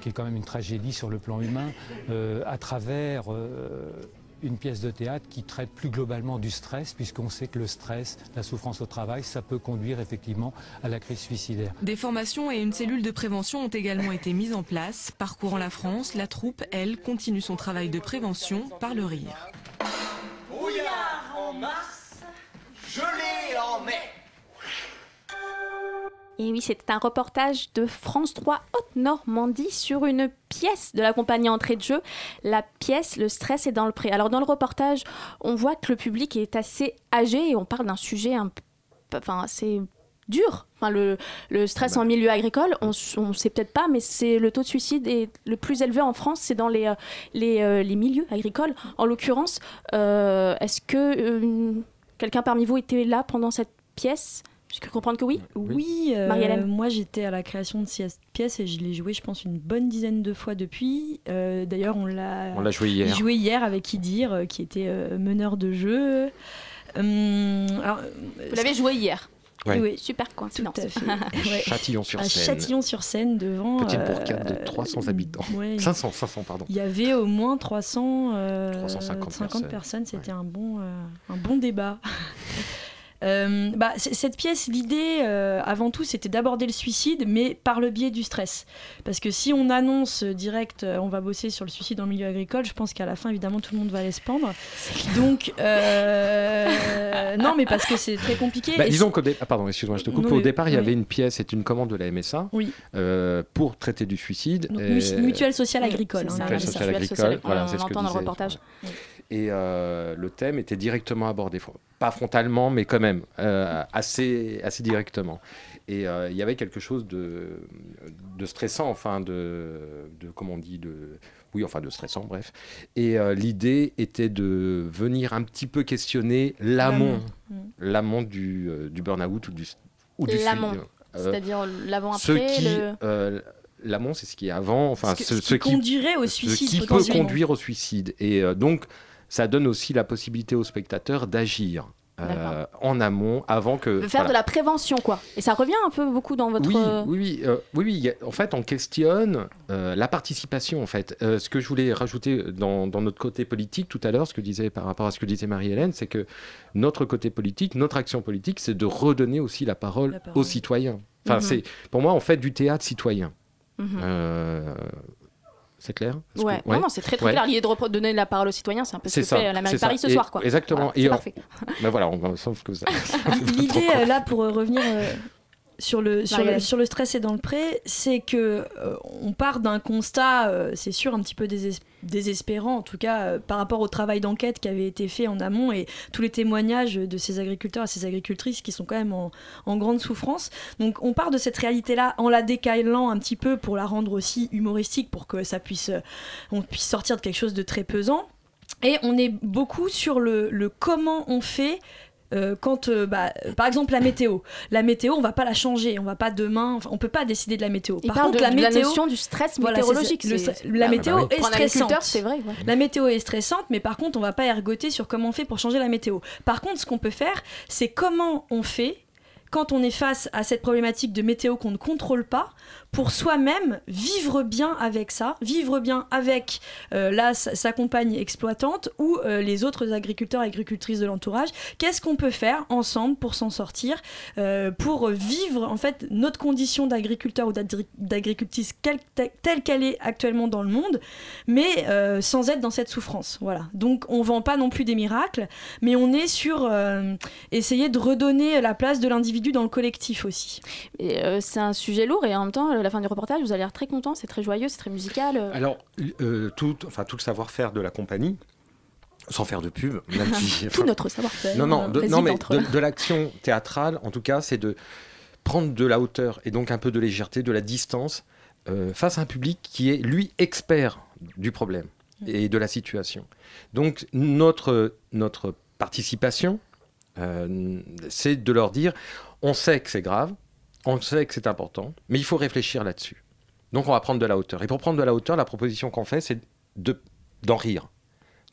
qui est quand même une tragédie sur le plan humain, euh, à travers euh, une pièce de théâtre qui traite plus globalement du stress, puisqu'on sait que le stress, la souffrance au travail, ça peut conduire effectivement à la crise suicidaire. Des formations et une cellule de prévention ont également été mises en place. Parcourant la France, la troupe, elle, continue son travail de prévention par le rire. Brouillard en mars, Et oui, c'était un reportage de France 3 Haute-Normandie sur une pièce de la compagnie Entrée de jeu. La pièce Le stress est dans le pré. Alors dans le reportage, on voit que le public est assez âgé et on parle d'un sujet un peu, enfin, assez dur. Enfin, le, le stress en milieu agricole, on ne sait peut-être pas, mais c'est le taux de suicide est le plus élevé en France, c'est dans les, euh, les, euh, les milieux agricoles. En l'occurrence, euh, est-ce que euh, quelqu'un parmi vous était là pendant cette pièce? Je peux comprendre que oui. Oui, euh, Marie-Hélène moi j'étais à la création de cette pièce et je l'ai jouée, je pense, une bonne dizaine de fois depuis. Euh, D'ailleurs, on l'a On l'a jouée hier. joué hier avec Idir, euh, qui était euh, meneur de jeu. Hum, alors, Vous l'avez joué hier. Ouais. Oui, super coïncidence. Tout à fait. Ouais. Châtillon-sur-Seine. À Châtillon-sur-Seine, devant. Petite euh, bourgade de 300 habitants. ouais. 500, 500, pardon. Il y avait au moins 300, euh, 350 50 personnes. C'était un, bon, euh, un bon débat. Euh, bah, cette pièce, l'idée, euh, avant tout, c'était d'aborder le suicide, mais par le biais du stress. Parce que si on annonce direct, euh, on va bosser sur le suicide en milieu agricole, je pense qu'à la fin, évidemment, tout le monde va aller se pendre. Donc, non, mais parce que c'est très compliqué. Bah, disons qu'au dé- ah, pardon, excuse-moi, je te coupe. Non, Au départ, il y avait une pièce, c'est une commande de la MSA Oui. pour traiter du suicide. Donc, Et- mu- mutuelle sociale agricole. hein, Mutuelle sociale agricole, voilà, on c'est ce que l'entend dans le reportage. Et euh, le thème était directement abordé, pas frontalement, mais quand même, euh, assez, assez directement. Et euh, il y avait quelque chose de, de stressant, enfin, de, de, comment on dit, de, oui, enfin, de stressant, bref. Et euh, l'idée était de venir un petit peu questionner l'amont, L'amont. l'amont du, euh, du burn-out ou du, ou du L'amont, suicide. Euh, c'est-à-dire ce l'avant-après. le- l'amont, c'est ce qui est avant, enfin, Ce ce, ce qui conduirait au suicide, ce qui peut conduire au suicide. Et donc, ça donne aussi la possibilité aux spectateurs d'agir euh, en amont, avant que. de faire voilà. de la prévention, quoi. Et ça revient un peu beaucoup dans votre. Oui, euh, oui, oui, euh, oui, En fait, on questionne euh, la participation. En fait, Euh, ce que je voulais rajouter dans, dans notre côté politique tout à l'heure, ce que disait par rapport à ce que disait Marie-Hélène, c'est que notre côté politique, notre action politique, c'est de redonner aussi la parole, La parole. aux citoyens. Enfin, Mhm. c'est pour moi, on fait du théâtre citoyen. Euh, c'est clair? Que- Ouais, non, non, c'est très très Ouais. clair. L'idée de donner la parole aux citoyens, c'est un peu ce que ça, fait la mairie de Paris ça. ce Et- soir, quoi. Exactement. Voilà, c'est Et on- parfait. Ben voilà, on va, sauf que ça. L'idée euh, là pour euh, revenir euh, sur le sur le, Marielle. sur le stress et dans le pré, c'est que euh, on part d'un constat, euh, c'est sûr un petit peu déses- désespérant en tout cas euh, par rapport au travail d'enquête qui avait été fait en amont et tous les témoignages de ces agriculteurs et ces agricultrices qui sont quand même en, en grande souffrance. Donc on part de cette réalité là en la décalant un petit peu pour la rendre aussi humoristique pour que ça puisse euh, on puisse sortir de quelque chose de très pesant. Et on est beaucoup sur le, le comment on fait euh, quand, euh, bah, par exemple, la météo. La météo, on va pas la changer. On va pas demain. enfin, on peut pas décider de la météo. Il Par parle contre, de- la de la météo, notion du stress Voilà, c'est ça. météorologique. Le la bah, météo bah oui. est stressante. c'est vrai. ouais. La météo est stressante, mais par contre, on va pas ergoter sur comment on fait pour changer la météo. Par contre, ce qu'on peut faire, c'est comment on fait quand on est face à cette problématique de météo qu'on ne contrôle pas, pour soi-même vivre bien avec ça, vivre bien avec euh, là sa, compagne exploitante ou euh, les autres agriculteurs et agricultrices de l'entourage. Qu'est-ce qu'on peut faire ensemble pour s'en sortir, euh, pour vivre en fait notre condition d'agriculteur ou d'agri- d'agricultrice telle qu'elle est actuellement dans le monde, mais sans être dans cette souffrance. Voilà. Donc on vend pas non plus des miracles, mais on est sur essayer de redonner la place de l'individu dans le collectif aussi. C'est un sujet lourd et en même temps, à la fin du reportage, vous avez l'air très content, c'est très joyeux, c'est très musical. euh. Alors, euh, tout, enfin, tout le savoir-faire de la compagnie, sans faire de pub, même si- Tout notre savoir-faire. Non, non, de, réside non mais entre- de, de l'action théâtrale, en tout cas, c'est de prendre de la hauteur et donc un peu de légèreté, de la distance euh, face à un public qui est, lui, expert du problème et de la situation. Donc, notre, notre participation, euh, c'est de leur dire, on sait que c'est grave, on sait que c'est important, mais il faut réfléchir là-dessus. Donc, on va prendre de la hauteur. Et pour prendre de la hauteur, la proposition qu'on fait, c'est de- d'en rire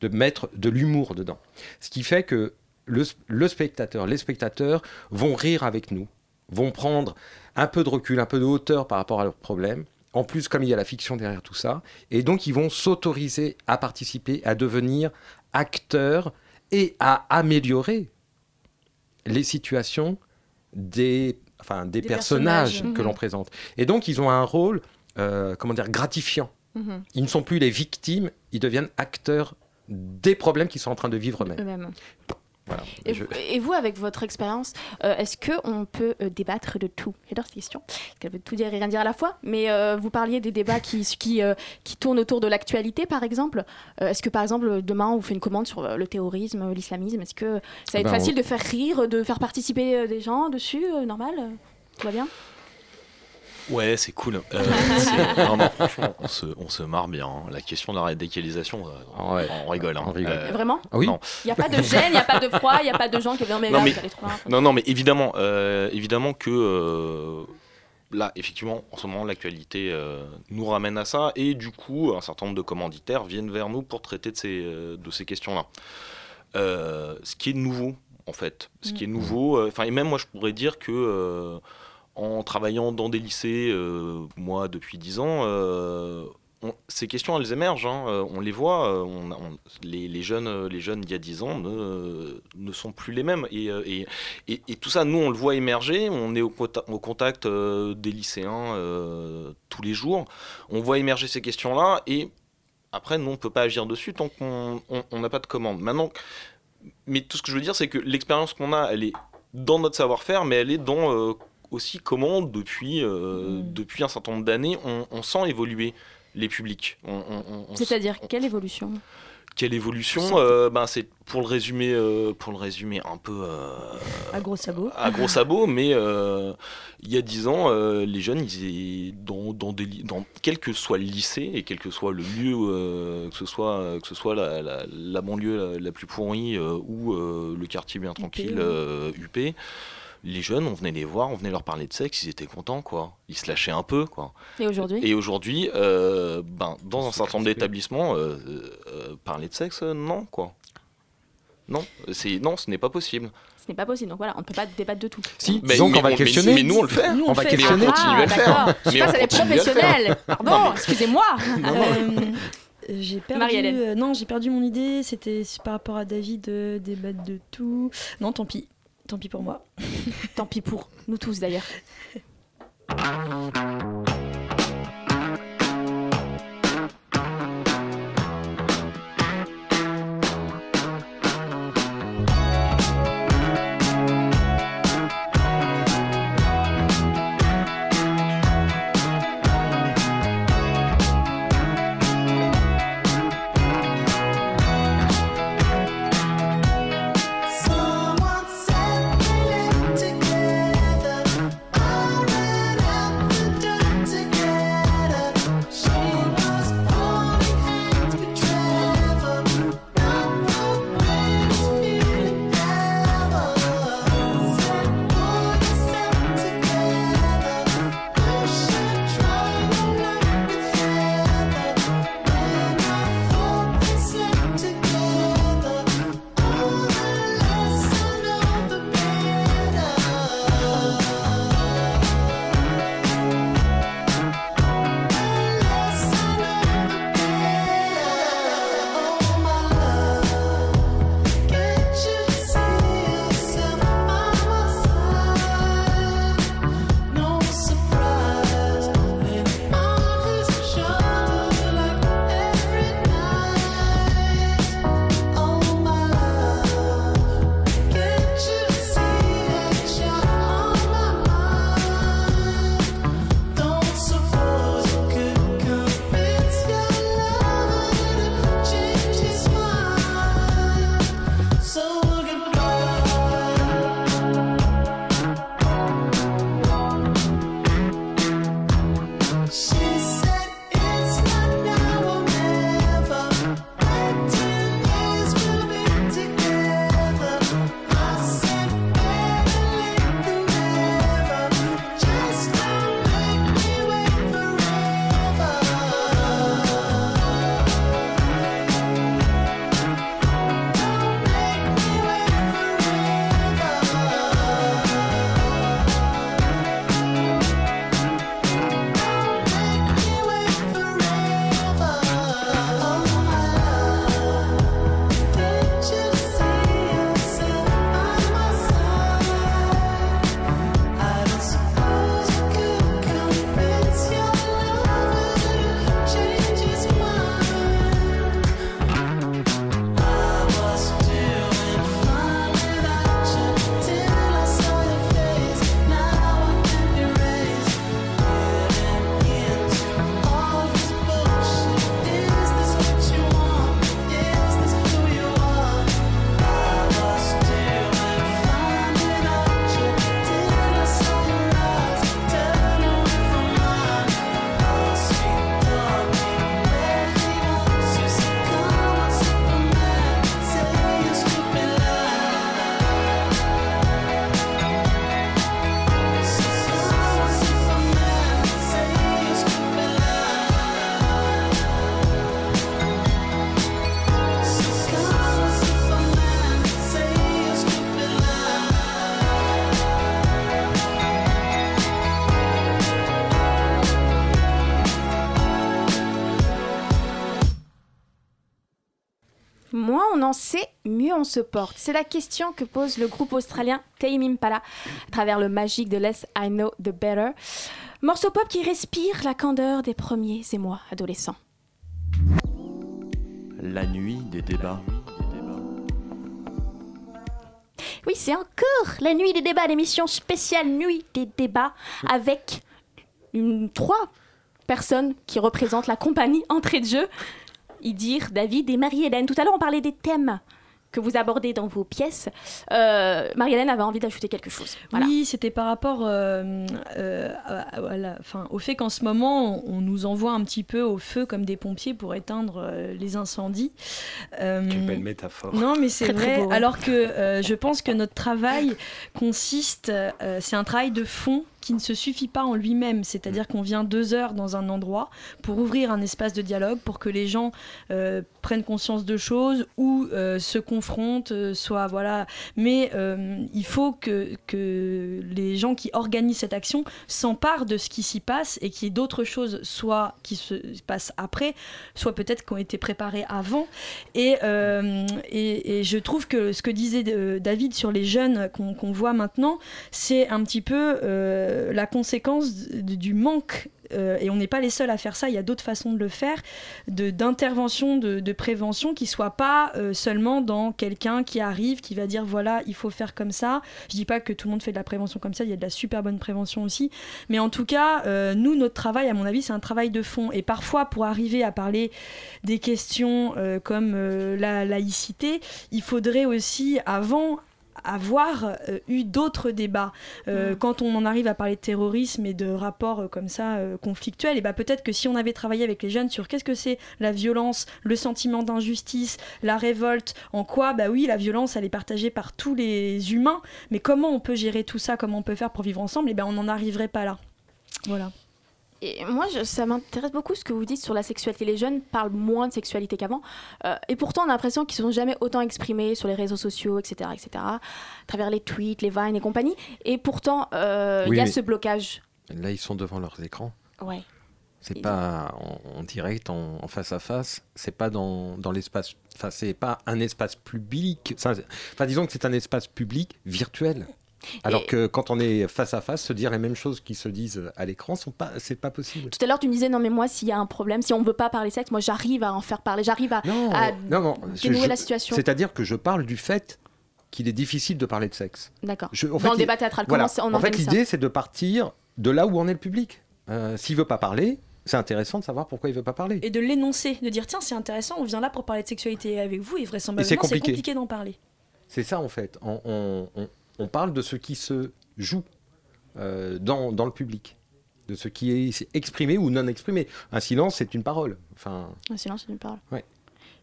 de mettre de l'humour dedans. Ce qui fait que le, le spectateur, les spectateurs vont rire avec nous, vont prendre un peu de recul, un peu de hauteur par rapport à leurs problèmes. En plus, comme il y a la fiction derrière tout ça, et donc ils vont s'autoriser à participer, à devenir acteurs et à améliorer les situations des, enfin, des, Des personnages, personnages. que Mhm. l'on présente. Et donc, ils ont un rôle, euh, comment dire, gratifiant. Mhm. Ils ne sont plus les victimes, ils deviennent acteurs des problèmes qu'ils sont en train de vivre eux-mêmes. Eux-mêmes. Voilà. Et, Je- vous- et vous, avec votre expérience, euh, est-ce qu'on peut euh, débattre de tout? J'adore cette question, qu'elle veut tout dire et rien dire à la fois. Mais euh, vous parliez des débats qui, qui, qui tournent autour de l'actualité, par exemple. Est-ce que, par exemple, demain, on vous fait une commande sur le terrorisme, l'islamisme? Est-ce que ça va être Ben, facile on- de faire rire, de faire participer des gens dessus Normal? Tout va bien? Ouais, c'est cool. Euh, c'est- non, non, franchement, on se, on se marre bien. hein. La question de la radicalisation, euh, on rigole. hein. Euh, Vraiment oui. non. Il n'y a pas de gêne, il n'y a pas de froid, il n'y a pas de gens qui viennent mais non, là, mais, vous allez non, non, mais évidemment, euh, évidemment que euh, là, effectivement, en ce moment, l'actualité euh, nous ramène à ça, et du coup, un certain nombre de commanditaires viennent vers nous pour traiter de ces, euh, de ces questions-là. Euh, ce qui est nouveau, en fait, ce qui est Mm. nouveau, euh, enfin, et même moi, je pourrais dire que euh, en travaillant dans des lycées, euh, moi, depuis 10 ans, euh, ces questions, elles émergent, hein, euh, on les voit. les, jeunes, les jeunes d'il y a 10 ans ne, sont plus les mêmes. Et, tout ça, nous, on le voit émerger. On est au, contact des lycéens tous les jours. On voit émerger ces questions-là. Et après, nous, on ne peut pas agir dessus tant qu'on on- on n'a pas de commande. Maintenant, mais tout ce que je veux dire, c'est que l'expérience qu'on a, elle est dans notre savoir-faire, mais elle est dans aussi comment, depuis, euh, depuis un certain nombre d'années, on, on sent évoluer les publics. C'est-à-dire, quelle évolution? Quelle évolution euh, ben, C'est pour le résumer, euh, pour le résumer un peu euh, À gros sabots. à gros sabots, mais il y a dix ans, les jeunes, ils, étaient dans, dans des, dans quel que soit le lycée et quel que soit le lieu, que ce soit, que ce soit la, la- la banlieue la, la plus pourrie ou le quartier bien tranquille, UP, les jeunes, on venait les voir, on venait leur parler de sexe, ils étaient contents, quoi. Ils se lâchaient un peu, quoi. Et aujourd'hui Et aujourd'hui, euh, ben, dans un certain nombre d'établissements, euh, euh, parler de sexe, euh, non, quoi. Non, c'est non, ce n'est pas possible. Ce n'est pas possible, donc voilà, on ne peut pas débattre de tout. Si, Mais- donc mais on va questionner. Mais, nous, on le fait. Nous, on, va Mais questionner. on continue à le Ah, faire. d'accord. Je Mais passe on à les continue à le faire. professionnels. Pardon, excusez-moi. J'ai perdu. Marie-Hélène. euh, non, j'ai perdu mon idée. C'était par rapport à David, euh, débattre de tout. Non, tant pis. Tant pis pour moi. Tant pis pour nous tous d'ailleurs. Moins on en sait, mieux on se porte. C'est la question que pose le groupe australien Tame Impala à travers le magique de Less I Know The Better. Morceau pop qui respire la candeur des premiers émois adolescents. La nuit des débats. Oui, c'est encore la nuit des débats, l'émission spéciale nuit des débats avec une, trois personnes qui représentent la compagnie entrée de jeu. Idir, David et Marie-Hélène. Tout à l'heure, on parlait des thèmes que vous abordez dans vos pièces. Euh, Marie-Hélène avait envie d'ajouter quelque chose. Voilà. Oui, c'était par rapport euh, euh, à- à la- enfin, au fait qu'en ce moment, on, on nous envoie un petit peu au feu comme des pompiers pour éteindre euh, les incendies. Euh, Quelle belle métaphore. Non, mais c'est très vrai. beau, hein. Alors que euh, je pense que notre travail consiste, euh, c'est un travail de fond qui ne se suffit pas en lui-même. C'est-à-dire qu'on vient deux heures dans un endroit pour ouvrir un espace de dialogue, pour que les gens euh, prennent conscience de choses ou euh, se confrontent, euh, soit voilà. Mais il faut que, que les gens qui organisent cette action s'emparent de ce qui s'y passe et qu'il y ait d'autres choses, soit qui se passent après, soit peut-être qui ont été préparées avant. Et, et, et je trouve que ce que disait David sur les jeunes qu'on voit maintenant, c'est un petit peu euh, la conséquence du manque. euh, et on n'est pas les seuls à faire ça, il y a d'autres façons de le faire, d'intervention, de, de prévention qui soit pas euh, seulement dans quelqu'un qui arrive, qui va dire voilà, il faut faire comme ça. Je dis pas que tout le monde fait de la prévention comme ça, il y a de la super bonne prévention aussi. Mais en tout cas, euh, nous, notre travail, à mon avis, c'est un travail de fond. Et parfois, pour arriver à parler des questions euh, comme euh, la laïcité, il faudrait aussi, avant, avoir euh, eu d'autres débats. Euh, Quand on en arrive à parler de terrorisme et de rapports euh, comme ça conflictuels, et ben peut-être que si on avait travaillé avec les jeunes sur qu'est-ce que c'est la violence, le sentiment d'injustice, la révolte, en quoi, bah oui, la violence, elle est partagée par tous les humains, mais comment on peut gérer tout ça, comment on peut faire pour vivre ensemble, et ben on n'en arriverait pas là. Voilà. Et moi, je- ça m'intéresse beaucoup ce que vous dites sur la sexualité. Les jeunes parlent moins de sexualité qu'avant. Euh, et pourtant, on a l'impression qu'ils ne sont jamais autant exprimés sur les réseaux sociaux, etc., etc., à travers les tweets, les vines et compagnie. Et pourtant, euh, il Oui, y a ce blocage. Là, ils sont devant leurs écrans. Ouais. C'est pas en, en direct, en, en face à face. C'est pas dans, dans l'espace. Enfin, c'est pas un espace public. Enfin, disons que c'est un espace public virtuel. Alors que quand on est face à face, se dire les mêmes choses qui se disent à l'écran, sont pas, c'est pas possible. Tout à l'heure, tu me disais, non, mais moi, s'il y a un problème, si on ne veut pas parler sexe, moi, j'arrive à en faire parler, j'arrive à, à Non, non. je- dénouer je- la situation. C'est-à-dire que je parle du fait qu'il est difficile de parler de sexe. D'accord. Dans fait, le débat théâtral, voilà. comment on En fait, l'idée, c'est de partir de là où en est le public. Euh, S'il veut pas parler, c'est intéressant de savoir pourquoi il veut pas parler. Et de l'énoncer, de dire tiens, c'est intéressant, on vient là pour parler de sexualité avec vous, et vraisemblablement, c'est c'est compliqué. compliqué d'en parler. C'est ça en fait. On, on- on- on parle de ce qui se joue euh, dans, dans le public, de ce qui est exprimé ou non exprimé. Un silence, c'est une parole. Enfin, Un silence, c'est une parole. ouais.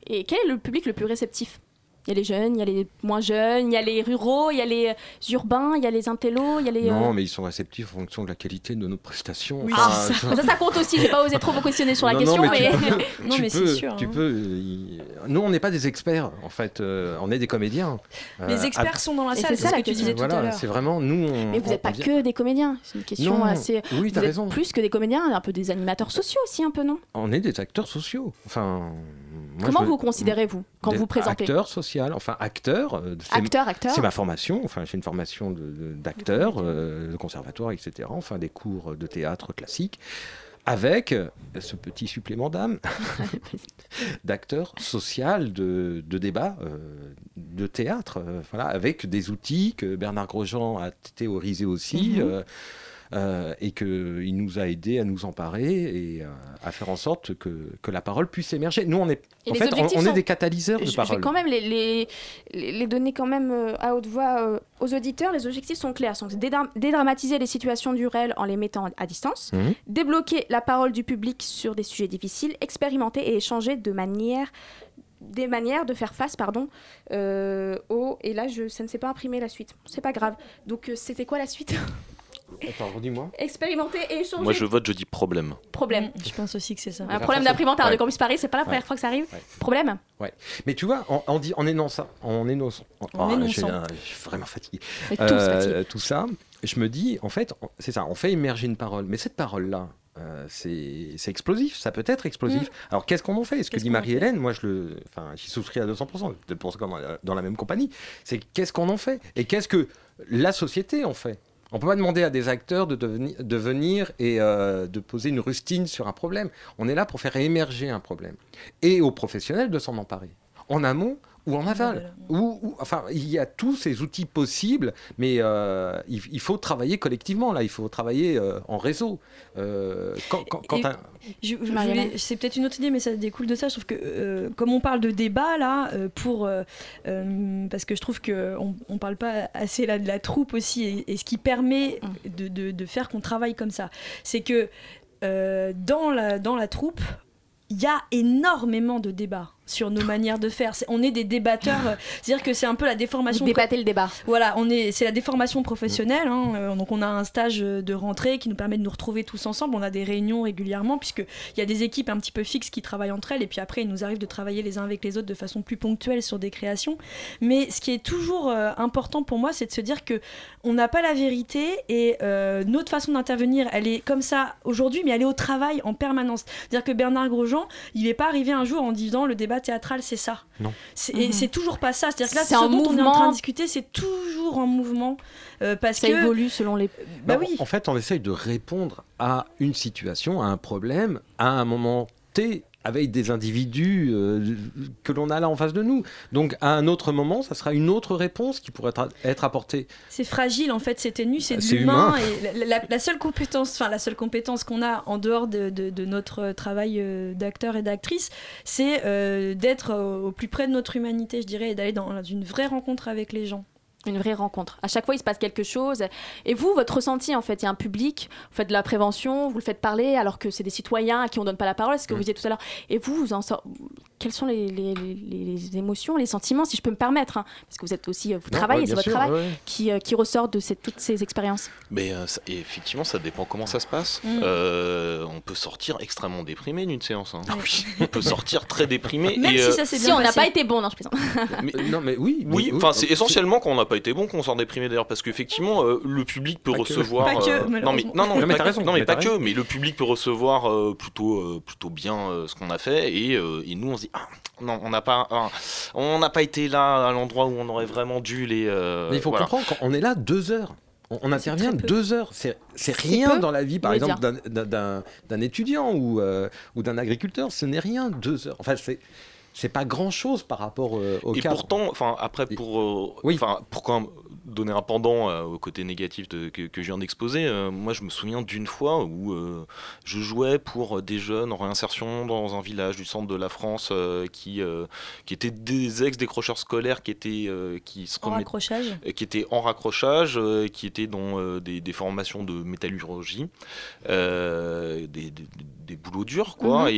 Et quel est le public le plus réceptif? Il y a les jeunes, il y a les moins jeunes, il y a les ruraux, il y a les urbains, il y a les intellos, il y a les. Non, euh, mais ils sont réceptifs en fonction de la qualité de nos prestations. Oui, Enfin, ça, ça, ça compte aussi. J'ai pas osé trop vous questionner sur la Non, question, non, mais. tu peux- Non, tu mais c'est sûr, Tu hein. peux. euh, Nous, on n'est pas des experts, en fait. euh, on est des comédiens. Les Euh, experts à- sont dans la Et salle, c'est ça que tu disais tout à Voilà, l'heure. c'est vraiment nous. on- Mais vous n'êtes pas vient- que des comédiens. C'est une question Non, assez. oui, t'as êtes raison. plus que des comédiens, un peu des animateurs sociaux aussi, un peu, non? On est des acteurs sociaux. Enfin. Comment me- vous considérez-vous quand vous présentez Acteur social, enfin acteur. euh, Acteur, acteur. C'est ma formation. Enfin, j'ai une formation de- de- d'acteur, euh, de conservatoire, etc. Enfin, des cours de théâtre classique. Avec euh, ce petit supplément d'âme d'acteur social, de, de débat, euh, de théâtre, euh, voilà, avec des outils que Bernard Grosjean a théorisé aussi. Mhm. euh, euh, et qu'il nous a aidés à nous emparer et euh, à faire en sorte que, que la parole puisse émerger. Nous, on est, Et en fait, on, est des catalyseurs de Je- Je parole. vais quand même les, les, les- les donner quand même euh, à haute voix euh, aux auditeurs. Les objectifs sont clairs. Sont dédra- dédramatiser les situations du réel en les mettant à distance, Mhm. débloquer la parole du public sur des sujets difficiles, expérimenter et échanger de manière des manières de faire face pardon euh, au et là je ça ne s'est pas imprimé la suite c'est pas grave donc euh, c'était quoi la suite? Attends, redis-moi. expérimenter et échanger Moi, je vote, je dis problème. problème Je pense aussi que c'est ça. un problème d'imprimante à Ouais. Radio Campus Paris c'est pas la première Ouais. fois que ça arrive Ouais. problème Ouais. Mais tu vois, en, en, dit, en énonçant, en énonçant, oh, j'ai- Je suis vraiment fatigué. Tous fatigués. tout ça, je me dis, en fait, on- c'est ça, on fait émerger une parole. Mais cette parole-là, euh, c'est explosif, ça peut être explosif. Mm. Alors qu'est-ce qu'on en fait? Ce que dit Marie-Hélène, moi je le, enfin, j'y souscris à 200%, peut-être pour ça qu'on est dans la même compagnie, c'est qu'est-ce qu'on en fait? Et qu'est-ce que la société en fait? On peut pas demander à des acteurs de venir et euh, de poser une rustine sur un problème. On est là pour faire émerger un problème. Et aux professionnels de s'en emparer. En amont ou en aval. Ou, ou- enfin, il y a tous ces outils possibles, mais euh, il, il faut travailler collectivement, là. Il faut travailler euh, en réseau. Euh, quand, quand- quand Et- un- Je- je Mariana. voulais- c'est peut-être une autre idée, mais ça découle de ça. Je trouve que, euh, comme on parle de débat là, euh, pour parce que je trouve que on, on parle pas assez là de la troupe aussi, et, et ce qui permet de, de- de faire qu'on travaille comme ça, c'est que euh, dans la dans la troupe, il y a énormément de débats sur nos manières de faire. On est des débatteurs, euh, c'est-à-dire que c'est un peu la déformation. Vous débattez le débat. Voilà, on est, c'est la déformation professionnelle. hein, euh, donc on a un stage euh, de rentrée qui nous permet de nous retrouver tous ensemble. On a des réunions régulièrement puisque il y a des équipes un petit peu fixes qui travaillent entre elles et puis après il nous arrive de travailler les uns avec les autres de façon plus ponctuelle sur des créations. Mais ce qui est toujours euh, important pour moi, c'est de se dire que on n'a pas la vérité et euh, notre façon d'intervenir, elle est comme ça aujourd'hui, mais elle est au travail en permanence. C'est-à-dire que Bernard Grosjean, il n'est pas arrivé un jour en disant le débat théâtral, c'est ça. Non. C'est- Et Mhm. c'est toujours pas ça. C'est-à-dire que là, C'est ce dont on est en mouvement. train de discuter, c'est toujours en mouvement. euh, parce Ça que évolue selon les. Bah Non, oui. En fait, on essaye de répondre à une situation, à un problème, à un moment T, avec des individus euh, que l'on a là en face de nous. Donc, à un autre moment, ça sera une autre réponse qui pourrait être, apportée. c'est fragile en fait, c'est ténu, c'est l'humain. humain. Et la, la- la seule compétence, enfin la seule compétence qu'on a en dehors de, de- de notre travail euh, d'acteur et d'actrice, c'est euh, d'être euh, au plus près de notre humanité, je dirais, et d'aller dans une vraie rencontre avec les gens. Une vraie rencontre. À chaque fois, il se passe quelque chose. Et vous, votre ressenti, en fait, il y a un public, vous faites de la prévention, vous le faites parler, alors que c'est des citoyens à qui on donne pas la parole, c'est ce que Mm. vous disiez tout à l'heure. Et vous, vous en sort- quelles sont les, les- les- les émotions, les sentiments, si je peux me permettre hein, Parce que vous êtes aussi, vous Non, travaillez, ouais, c'est votre sûr, travail, ouais, qui, euh, qui ressort de ces- toutes ces expériences. Mais euh, ça- effectivement, ça dépend comment ça se passe. Mm. Euh, on peut sortir extrêmement déprimé d'une séance. hein. on peut sortir très déprimé. Même et, si ça s'est bien Si on n'a pas été bon, non, je plaisante. Mais- non, mais oui. mais- Oui, oui, enfin, c'est c'est- essentiellement quand on n'a pas été bon qu'on sort déprimé d'ailleurs, parce qu'effectivement, euh, le public peut Pas que. recevoir. Pas que, euh, non, mais, non, non, mais pas t'as que- raison, non, mais mais pas t'as que, raison. mais le public peut recevoir euh, plutôt, euh, plutôt bien euh, ce qu'on a fait, et, euh, et nous on se dit, ah, non, on n'a pas, ah, on n'a pas été là à l'endroit où on aurait vraiment dû les. euh, Mais il faut voilà. comprendre qu'on est là deux heures. On, intervient deux heures. C'est rien peu, dans la vie, par exemple, d'un- étudiant ou, euh, ou d'un agriculteur. Ce n'est rien, deux heures. Enfin, c'est c'est pas grand chose par rapport euh, au Et cadre. pourtant, enfin après pour, euh, enfin pour quand même donner un pendant euh, au côté négatif de- que, que je viens d'exposer, euh, moi je me souviens d'une fois où euh, je jouais pour des jeunes en réinsertion dans un village du centre de la France euh, qui qui étaient des ex décrocheurs scolaires qui étaient qui se En raccrochage? qui étaient en raccrochage, qui étaient dans des, des formations de métallurgie, des, des- des boulots durs, quoi. Mhm.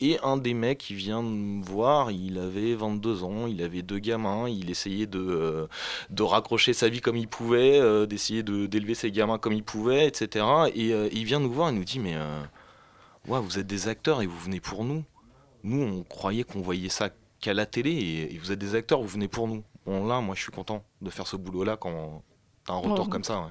et, et un des mecs qui vient me voir, il avait 22 ans, il avait deux gamins, il essayait de, de raccrocher sa vie comme il pouvait, euh, d'essayer de- d'élever ses gamins comme il pouvait, etc. Et euh, il vient nous voir et nous dit, mais euh, ouais, vous êtes des acteurs et vous venez pour nous. Nous, on croyait qu'on voyait ça qu'à la télé et, et vous êtes des acteurs, vous venez pour nous. Bon, là, moi, je suis content de faire ce boulot-là quand t'as un retour Ouais. comme ça. ouais.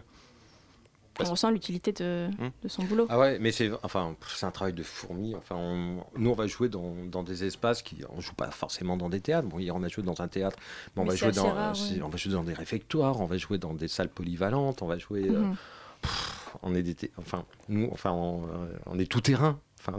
On ressent l'utilité de, de son boulot. Ah ouais, mais c'est enfin c'est un travail de fourmi. Enfin, on- nous on va jouer dans, dans des espaces qui on joue pas forcément dans des théâtres. Bon, hier on a joué dans un théâtre, mais on Mais va jouer dans rare, c'est- ouais. on va jouer dans des réfectoires, on va jouer dans des salles polyvalentes, on va jouer. euh, Mhm. pff, on est des enfin nous enfin on, euh, on est tout terrain. Enfin,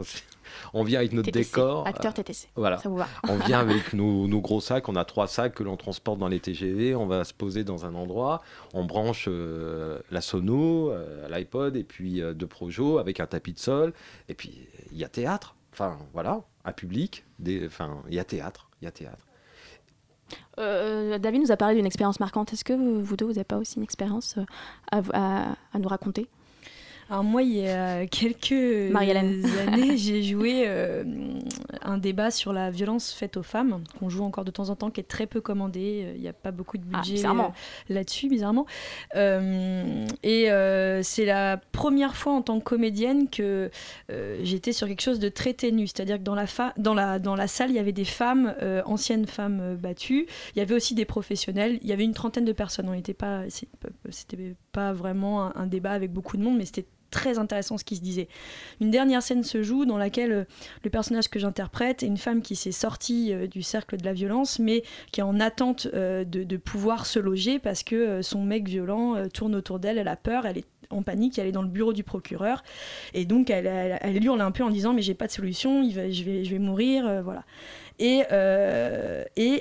on vient avec notre TTC, décor. acteur TTC, Voilà. ça vous va. On vient avec nos, nos gros sacs. On a trois sacs que l'on transporte dans les TGV. On va se poser dans un endroit. On branche euh, la sono, euh, l'iPod et puis euh, deux projos avec un tapis de sol. Et puis il y a théâtre. Enfin voilà, un public. Des, enfin il y a théâtre. Il y a théâtre. David nous a parlé d'une expérience marquante. Est-ce que vous, vous deux, vous n'avez pas aussi une expérience à, à- à nous raconter? Alors moi, il y a quelques Marie-Hélène. années, j'ai joué euh, un débat sur la violence faite aux femmes, qu'on joue encore de temps en temps, qui est très peu commandé. Euh, Il n'y a pas beaucoup de Ah, budget euh, là-dessus, bizarrement. Euh, et c'est la première fois en tant que comédienne que j'étais sur quelque chose de très ténu. C'est-à-dire que dans la, fa- dans, la, dans la salle, il y avait des femmes, anciennes femmes battues. Il y avait aussi des professionnels. Il y avait une trentaine de personnes. On n'était pas, c'était pas vraiment un, un débat avec beaucoup de monde, mais c'était très intéressant ce qui se disait. Une dernière scène se joue dans laquelle euh, le personnage que j'interprète est une femme qui s'est sortie euh, du cercle de la violence, mais qui est en attente euh, de, pouvoir se loger parce que son mec violent tourne autour d'elle, elle a peur, elle est en panique, elle est dans le bureau du procureur, et donc elle, hurle un peu en disant mais j'ai pas de solution, je, vais, mourir, voilà. Et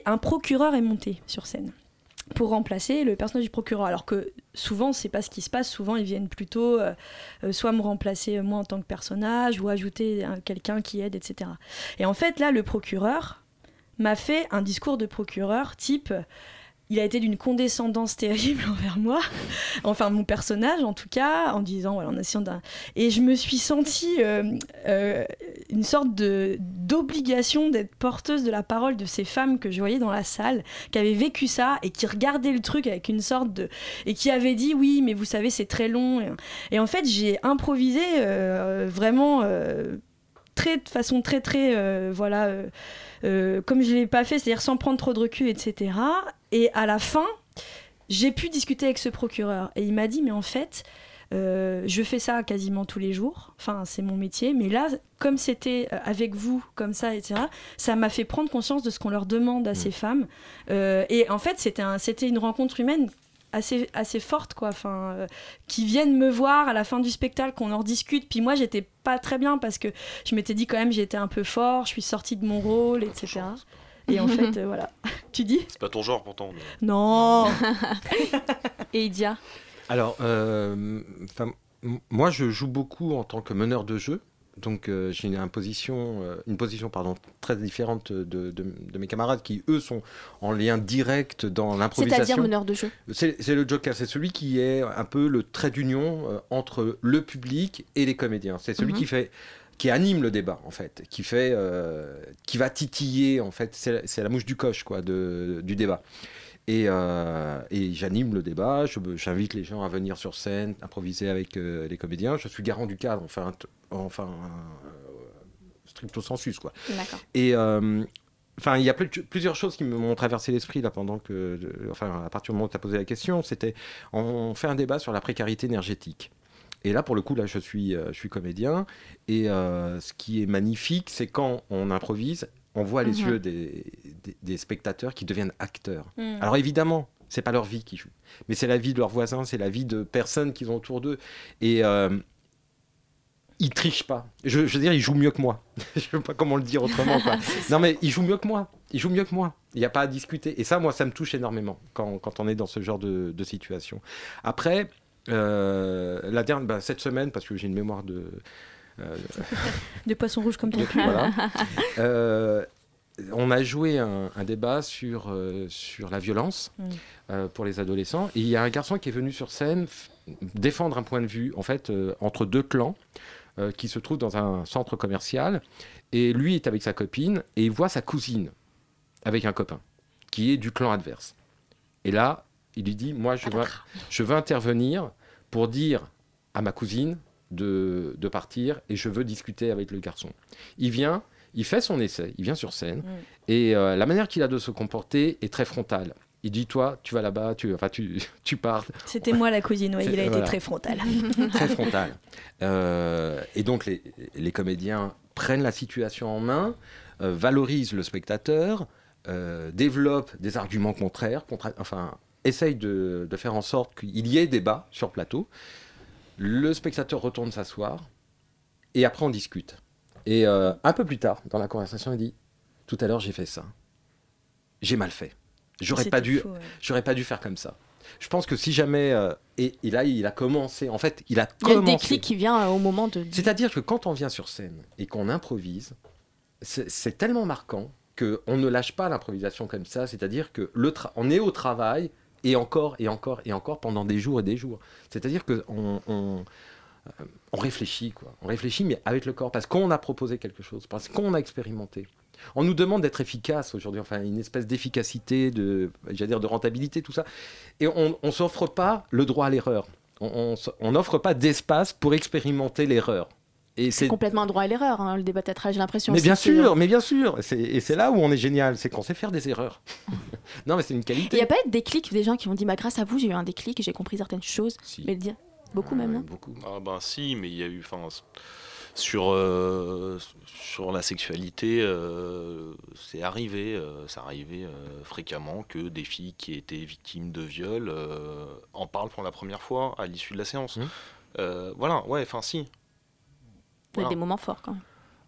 un procureur est monté sur scène pour remplacer le personnage du procureur. Alors que souvent, c'est pas ce qui se passe. Souvent, ils viennent plutôt euh, euh, soit me remplacer euh, moi en tant que personnage ou ajouter un- quelqu'un qui aide, etc. Et en fait, là, le procureur m'a fait un discours de procureur type. Il a été d'une condescendance terrible envers moi, enfin mon personnage en tout cas, en disant voilà, en essayant d'un. Et je me suis sentie euh, euh, une sorte d'obligation d'être porteuse de la parole de ces femmes que je voyais dans la salle, qui avaient vécu ça et qui regardaient le truc avec une sorte de et qui avaient dit oui, mais vous savez c'est très long. Et, en fait j'ai improvisé euh, vraiment. très de façon très très voilà comme je l'ai pas fait c'est-à-dire sans prendre trop de recul etc et à la fin j'ai pu discuter avec ce procureur et il m'a dit mais en fait euh, je fais ça quasiment tous les jours, enfin c'est mon métier, mais là, comme c'était euh, avec vous, comme ça, etc., ça m'a fait prendre conscience de ce qu'on leur demande à ces femmes. Euh, et en fait, c'était un, c'était une rencontre humaine assez, assez forte, quoi, enfin, euh, qui viennent me voir à la fin du spectacle, qu'on en rediscute. Puis moi, j'étais pas très bien parce que je m'étais dit quand même, j'étais un peu fort, je suis sortie de mon rôle, etc. Et en fait, euh, voilà. tu dis C'est pas ton genre pourtant. mais- Non Et Idia Alors, euh, moi, je joue beaucoup en tant que meneur de jeu. Donc, euh, j'ai une position, euh, une position pardon, très différente de, de- de mes camarades qui, eux, sont en lien direct dans l'improvisation. C'est-à-dire meneur de jeu. C'est le Joker, c'est celui qui est un peu le trait d'union euh, entre le public et les comédiens. C'est celui Mhm. qui fait qui anime le débat en fait, qui fait euh, qui va titiller en fait, c'est la- mouche du coche quoi de, du débat. Et, euh, et j'anime le débat, j'invite les gens à venir sur scène, improviser avec euh, les comédiens. Je suis garant du cadre, enfin, enfin stricto sensus quoi. Et enfin, il y a plus- plusieurs choses qui m'ont traversé l'esprit là pendant que, enfin, à partir du moment où tu as posé la question, c'était on fait un débat sur la précarité énergétique. Et là, pour le coup, là, je suis, euh, je suis comédien. Et euh, ce qui est magnifique, c'est quand on improvise, on voit les Mhm. yeux des, des- des spectateurs qui deviennent acteurs. Mhm. Alors évidemment, c'est pas leur vie qui joue, mais c'est la vie de leurs voisins, c'est la vie de personnes qu'ils ont autour d'eux. Et euh, ils trichent pas. Je, je veux dire, ils jouent mieux que moi. je sais pas comment le dire autrement. quoi. non, mais ils jouent mieux que moi. Ils jouent mieux que moi. Il n'y a pas à discuter. Et ça, moi, ça me touche énormément quand, quand on est dans ce genre de, de situation. Après, euh, la dernière, bah, cette semaine, parce que j'ai une mémoire de. euh, De poisson rouge comme ton cul. voilà. Euh, on a joué un, un débat sur, euh, sur la violence Mm. pour les adolescents. Et il y a un garçon qui est venu sur scène défendre un point de vue, en fait, entre deux clans qui se trouvent dans un centre commercial. Et lui est avec sa copine et il voit sa cousine avec un copain qui est du clan adverse. Et là, il lui dit, moi, je veux, je veux intervenir pour dire à ma cousine de, de partir et je veux discuter avec le garçon. Il vient, il fait son essai, il vient sur scène et euh, la manière qu'il a de se comporter est très frontale. Il dit, toi, tu vas là-bas, tu, enfin, tu, tu parles. C'était moi la cousine, ouais, il a été voilà. très frontal. très frontal. Euh, et donc les, les comédiens prennent la situation en main, euh, valorisent le spectateur, développent des arguments contraires, contra- enfin essayent de, de faire en sorte qu'il y ait débat sur plateau. Le spectateur retourne s'asseoir et après on discute. Et euh, un peu plus tard, dans la conversation, il dit Tout à l'heure j'ai fait ça. J'ai mal fait. J'aurais pas dû, faux, ouais. j'aurais pas dû faire comme ça. Je pense que si jamais euh, et, et là il a commencé, en fait, il a Il y a le commencé. déclic qui vient euh, au moment de. C'est-à-dire que quand on vient sur scène et qu'on improvise, c'est c'est tellement marquant qu'on ne lâche pas l'improvisation comme ça. C'est-à-dire que le tra- on est au travail et encore et encore et encore pendant des jours et des jours. C'est-à-dire que on, on, euh, on réfléchit, quoi. On réfléchit, mais avec le corps, parce qu'on a proposé quelque chose, parce qu'on a expérimenté. On nous demande d'être efficace aujourd'hui, enfin une espèce d'efficacité, de, dire de rentabilité, tout ça. Et on ne s'offre pas le droit à l'erreur. On n'offre pas d'espace pour expérimenter l'erreur. Et C'est complètement un droit à l'erreur, hein, le débat théâtral, j'ai l'impression. mais bien sûr, mais bien sûr. Et c'est là où on est génial, c'est qu'on sait faire des erreurs. non, mais c'est une Il qualité. n'y a pas eu de déclic des gens qui ont dit bah, grâce à vous, j'ai eu un déclic et j'ai compris certaines choses. Mais le dire. Beaucoup même, non? Beaucoup. Ah ben si, mais il y a eu, enfin, sur euh, sur la sexualité, euh, c'est arrivé, euh, c'est arrivé euh, fréquemment que des filles qui étaient victimes de viol euh, en parlent pour la première fois à l'issue de la séance. Euh, voilà, ouais, enfin si. Il y a Voilà. des moments forts quand même.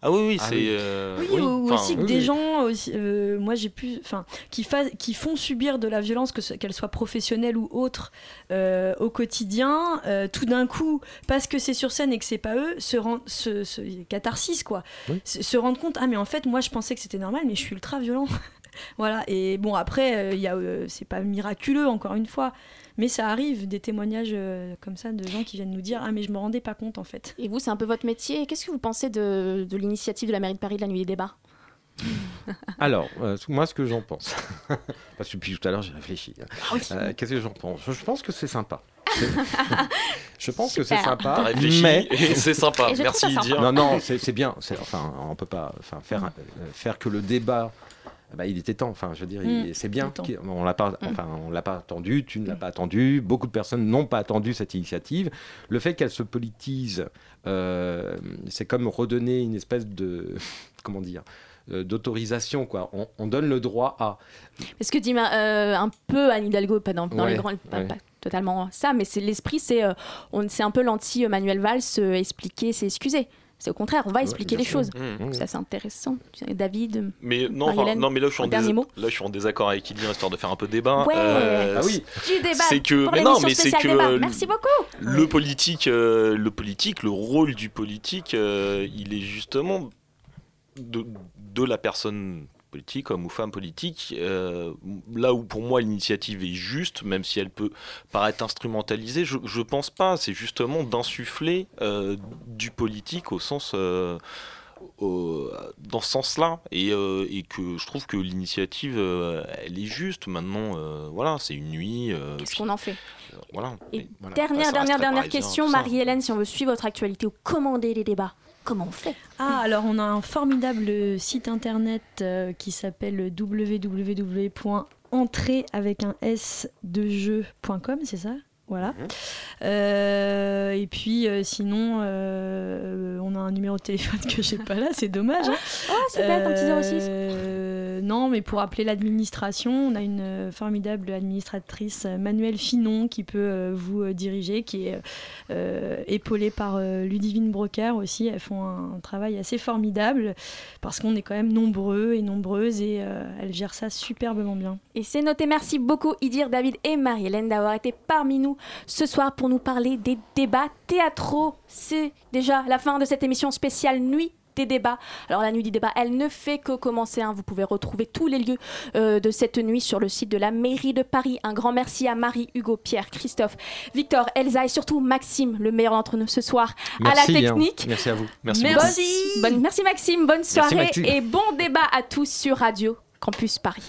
Ah oui, oui, Ah c'est. oui. euh, Oui, oui, ou aussi que oui, des gens, aussi, euh, moi j'ai pu, enfin, qui, fa- qui font subir de la violence, que ce- qu'elle soit professionnelle ou autre, euh, au quotidien, euh, tout d'un coup, parce que c'est sur scène et que c'est pas eux, se rend, se, se- catharsis quoi, se, se rendre compte, ah mais en fait moi je pensais que c'était normal, mais je suis ultra violent. voilà, et bon après, euh, il y a, euh, c'est pas miraculeux encore une fois, mais ça arrive des témoignages euh, comme ça de gens qui viennent nous dire, ah mais je me rendais pas compte en fait. Et vous, c'est un peu votre métier. Qu'est-ce que vous pensez de, de l'initiative de la mairie de Paris de la nuit des débats? Alors, euh, moi, ce que j'en pense, parce que depuis tout à l'heure, j'ai réfléchi. oui. Euh, Qu'est-ce que j'en pense? Je, pense que c'est sympa. Je pense que c'est sympa. Réfléchi mais c'est sympa. Merci Idir. Non, non, c'est c'est bien. Enfin, on peut pas. Enfin, faire, euh, faire que le débat. Bah, il était temps. Enfin, je veux dire, Mm. c'est bien. Est On l'a pas. Enfin, on l'a pas attendu. Tu ne l'as pas attendu. Beaucoup de personnes n'ont pas attendu cette initiative. Le fait qu'elle se politise, euh, c'est comme redonner une espèce de comment dire euh, d'autorisation quoi. On, on donne le droit à. Parce que dit euh, un peu Anne Hidalgo, pas dans, dans Ouais, les grands, pas, ouais. pas totalement ça, mais c'est l'esprit, c'est euh, on- c'est un peu l'anti-Manuel Valls, euh, expliquer, c'est excuser. C'est au contraire, on va expliquer les choses. Mmh. Ça c'est intéressant. David. Mais non, enfin, non, mais là je suis en, un dernier dés- mot là je suis en désaccord avec Idir histoire de faire un peu débat. Ouais. Euh, Ah oui. Du débat. C'est que, pour mais non, mais c'est que débat. Merci beaucoup. le politique, euh, le politique, le rôle du politique, euh, il est justement de, de la personne politique, homme ou femme politique, euh, là où pour moi l'initiative est juste, même si elle peut paraître instrumentalisée, je, je pense pas. C'est justement d'insuffler euh, du politique au sens euh, au- dans ce sens-là et, et que je trouve que l'initiative elle est juste maintenant voilà c'est une nuit Qu'est-ce qu'on en fait? voilà Et Et voilà. dernière, dernière, dernière question. Marie-Hélène, si on veut suivre votre actualité ou commander les débats, comment on fait? Ah, alors on a un formidable site internet euh, qui s'appelle www.entrée avec un s de jeu.com, c'est ça? Voilà. Euh, et puis euh, sinon, euh, on a un numéro de téléphone que j'ai pas là, c'est dommage. hein. Oh, c'est bête, un petit 06. Euh, non, mais pour appeler l'administration, on a une formidable administratrice, Manuelle Finon, qui peut vous diriger, qui est épaulée par Ludivine Broker aussi. Elles font un, travail assez formidable parce qu'on est quand même nombreux et nombreuses et elles gèrent ça superbement bien. Et c'est noté. Merci beaucoup, Idir, David et Marie-Hélène, d'avoir été parmi nous ce soir pour nous parler des débats théâtraux. C'est déjà la fin de cette émission spéciale Nuit des débats. Alors la nuit des débats, elle ne fait que commencer. hein. Vous pouvez retrouver tous les lieux euh, de cette nuit sur le site de la mairie de Paris. Un grand merci à Marie, Hugo, Pierre, Christophe, Victor, Elsa et surtout Maxime, le meilleur d'entre nous ce soir Merci, à la hein. technique. Merci à vous. Merci. Bonne- merci Maxime, bonne soirée et bon débat à tous sur Radio Campus Paris.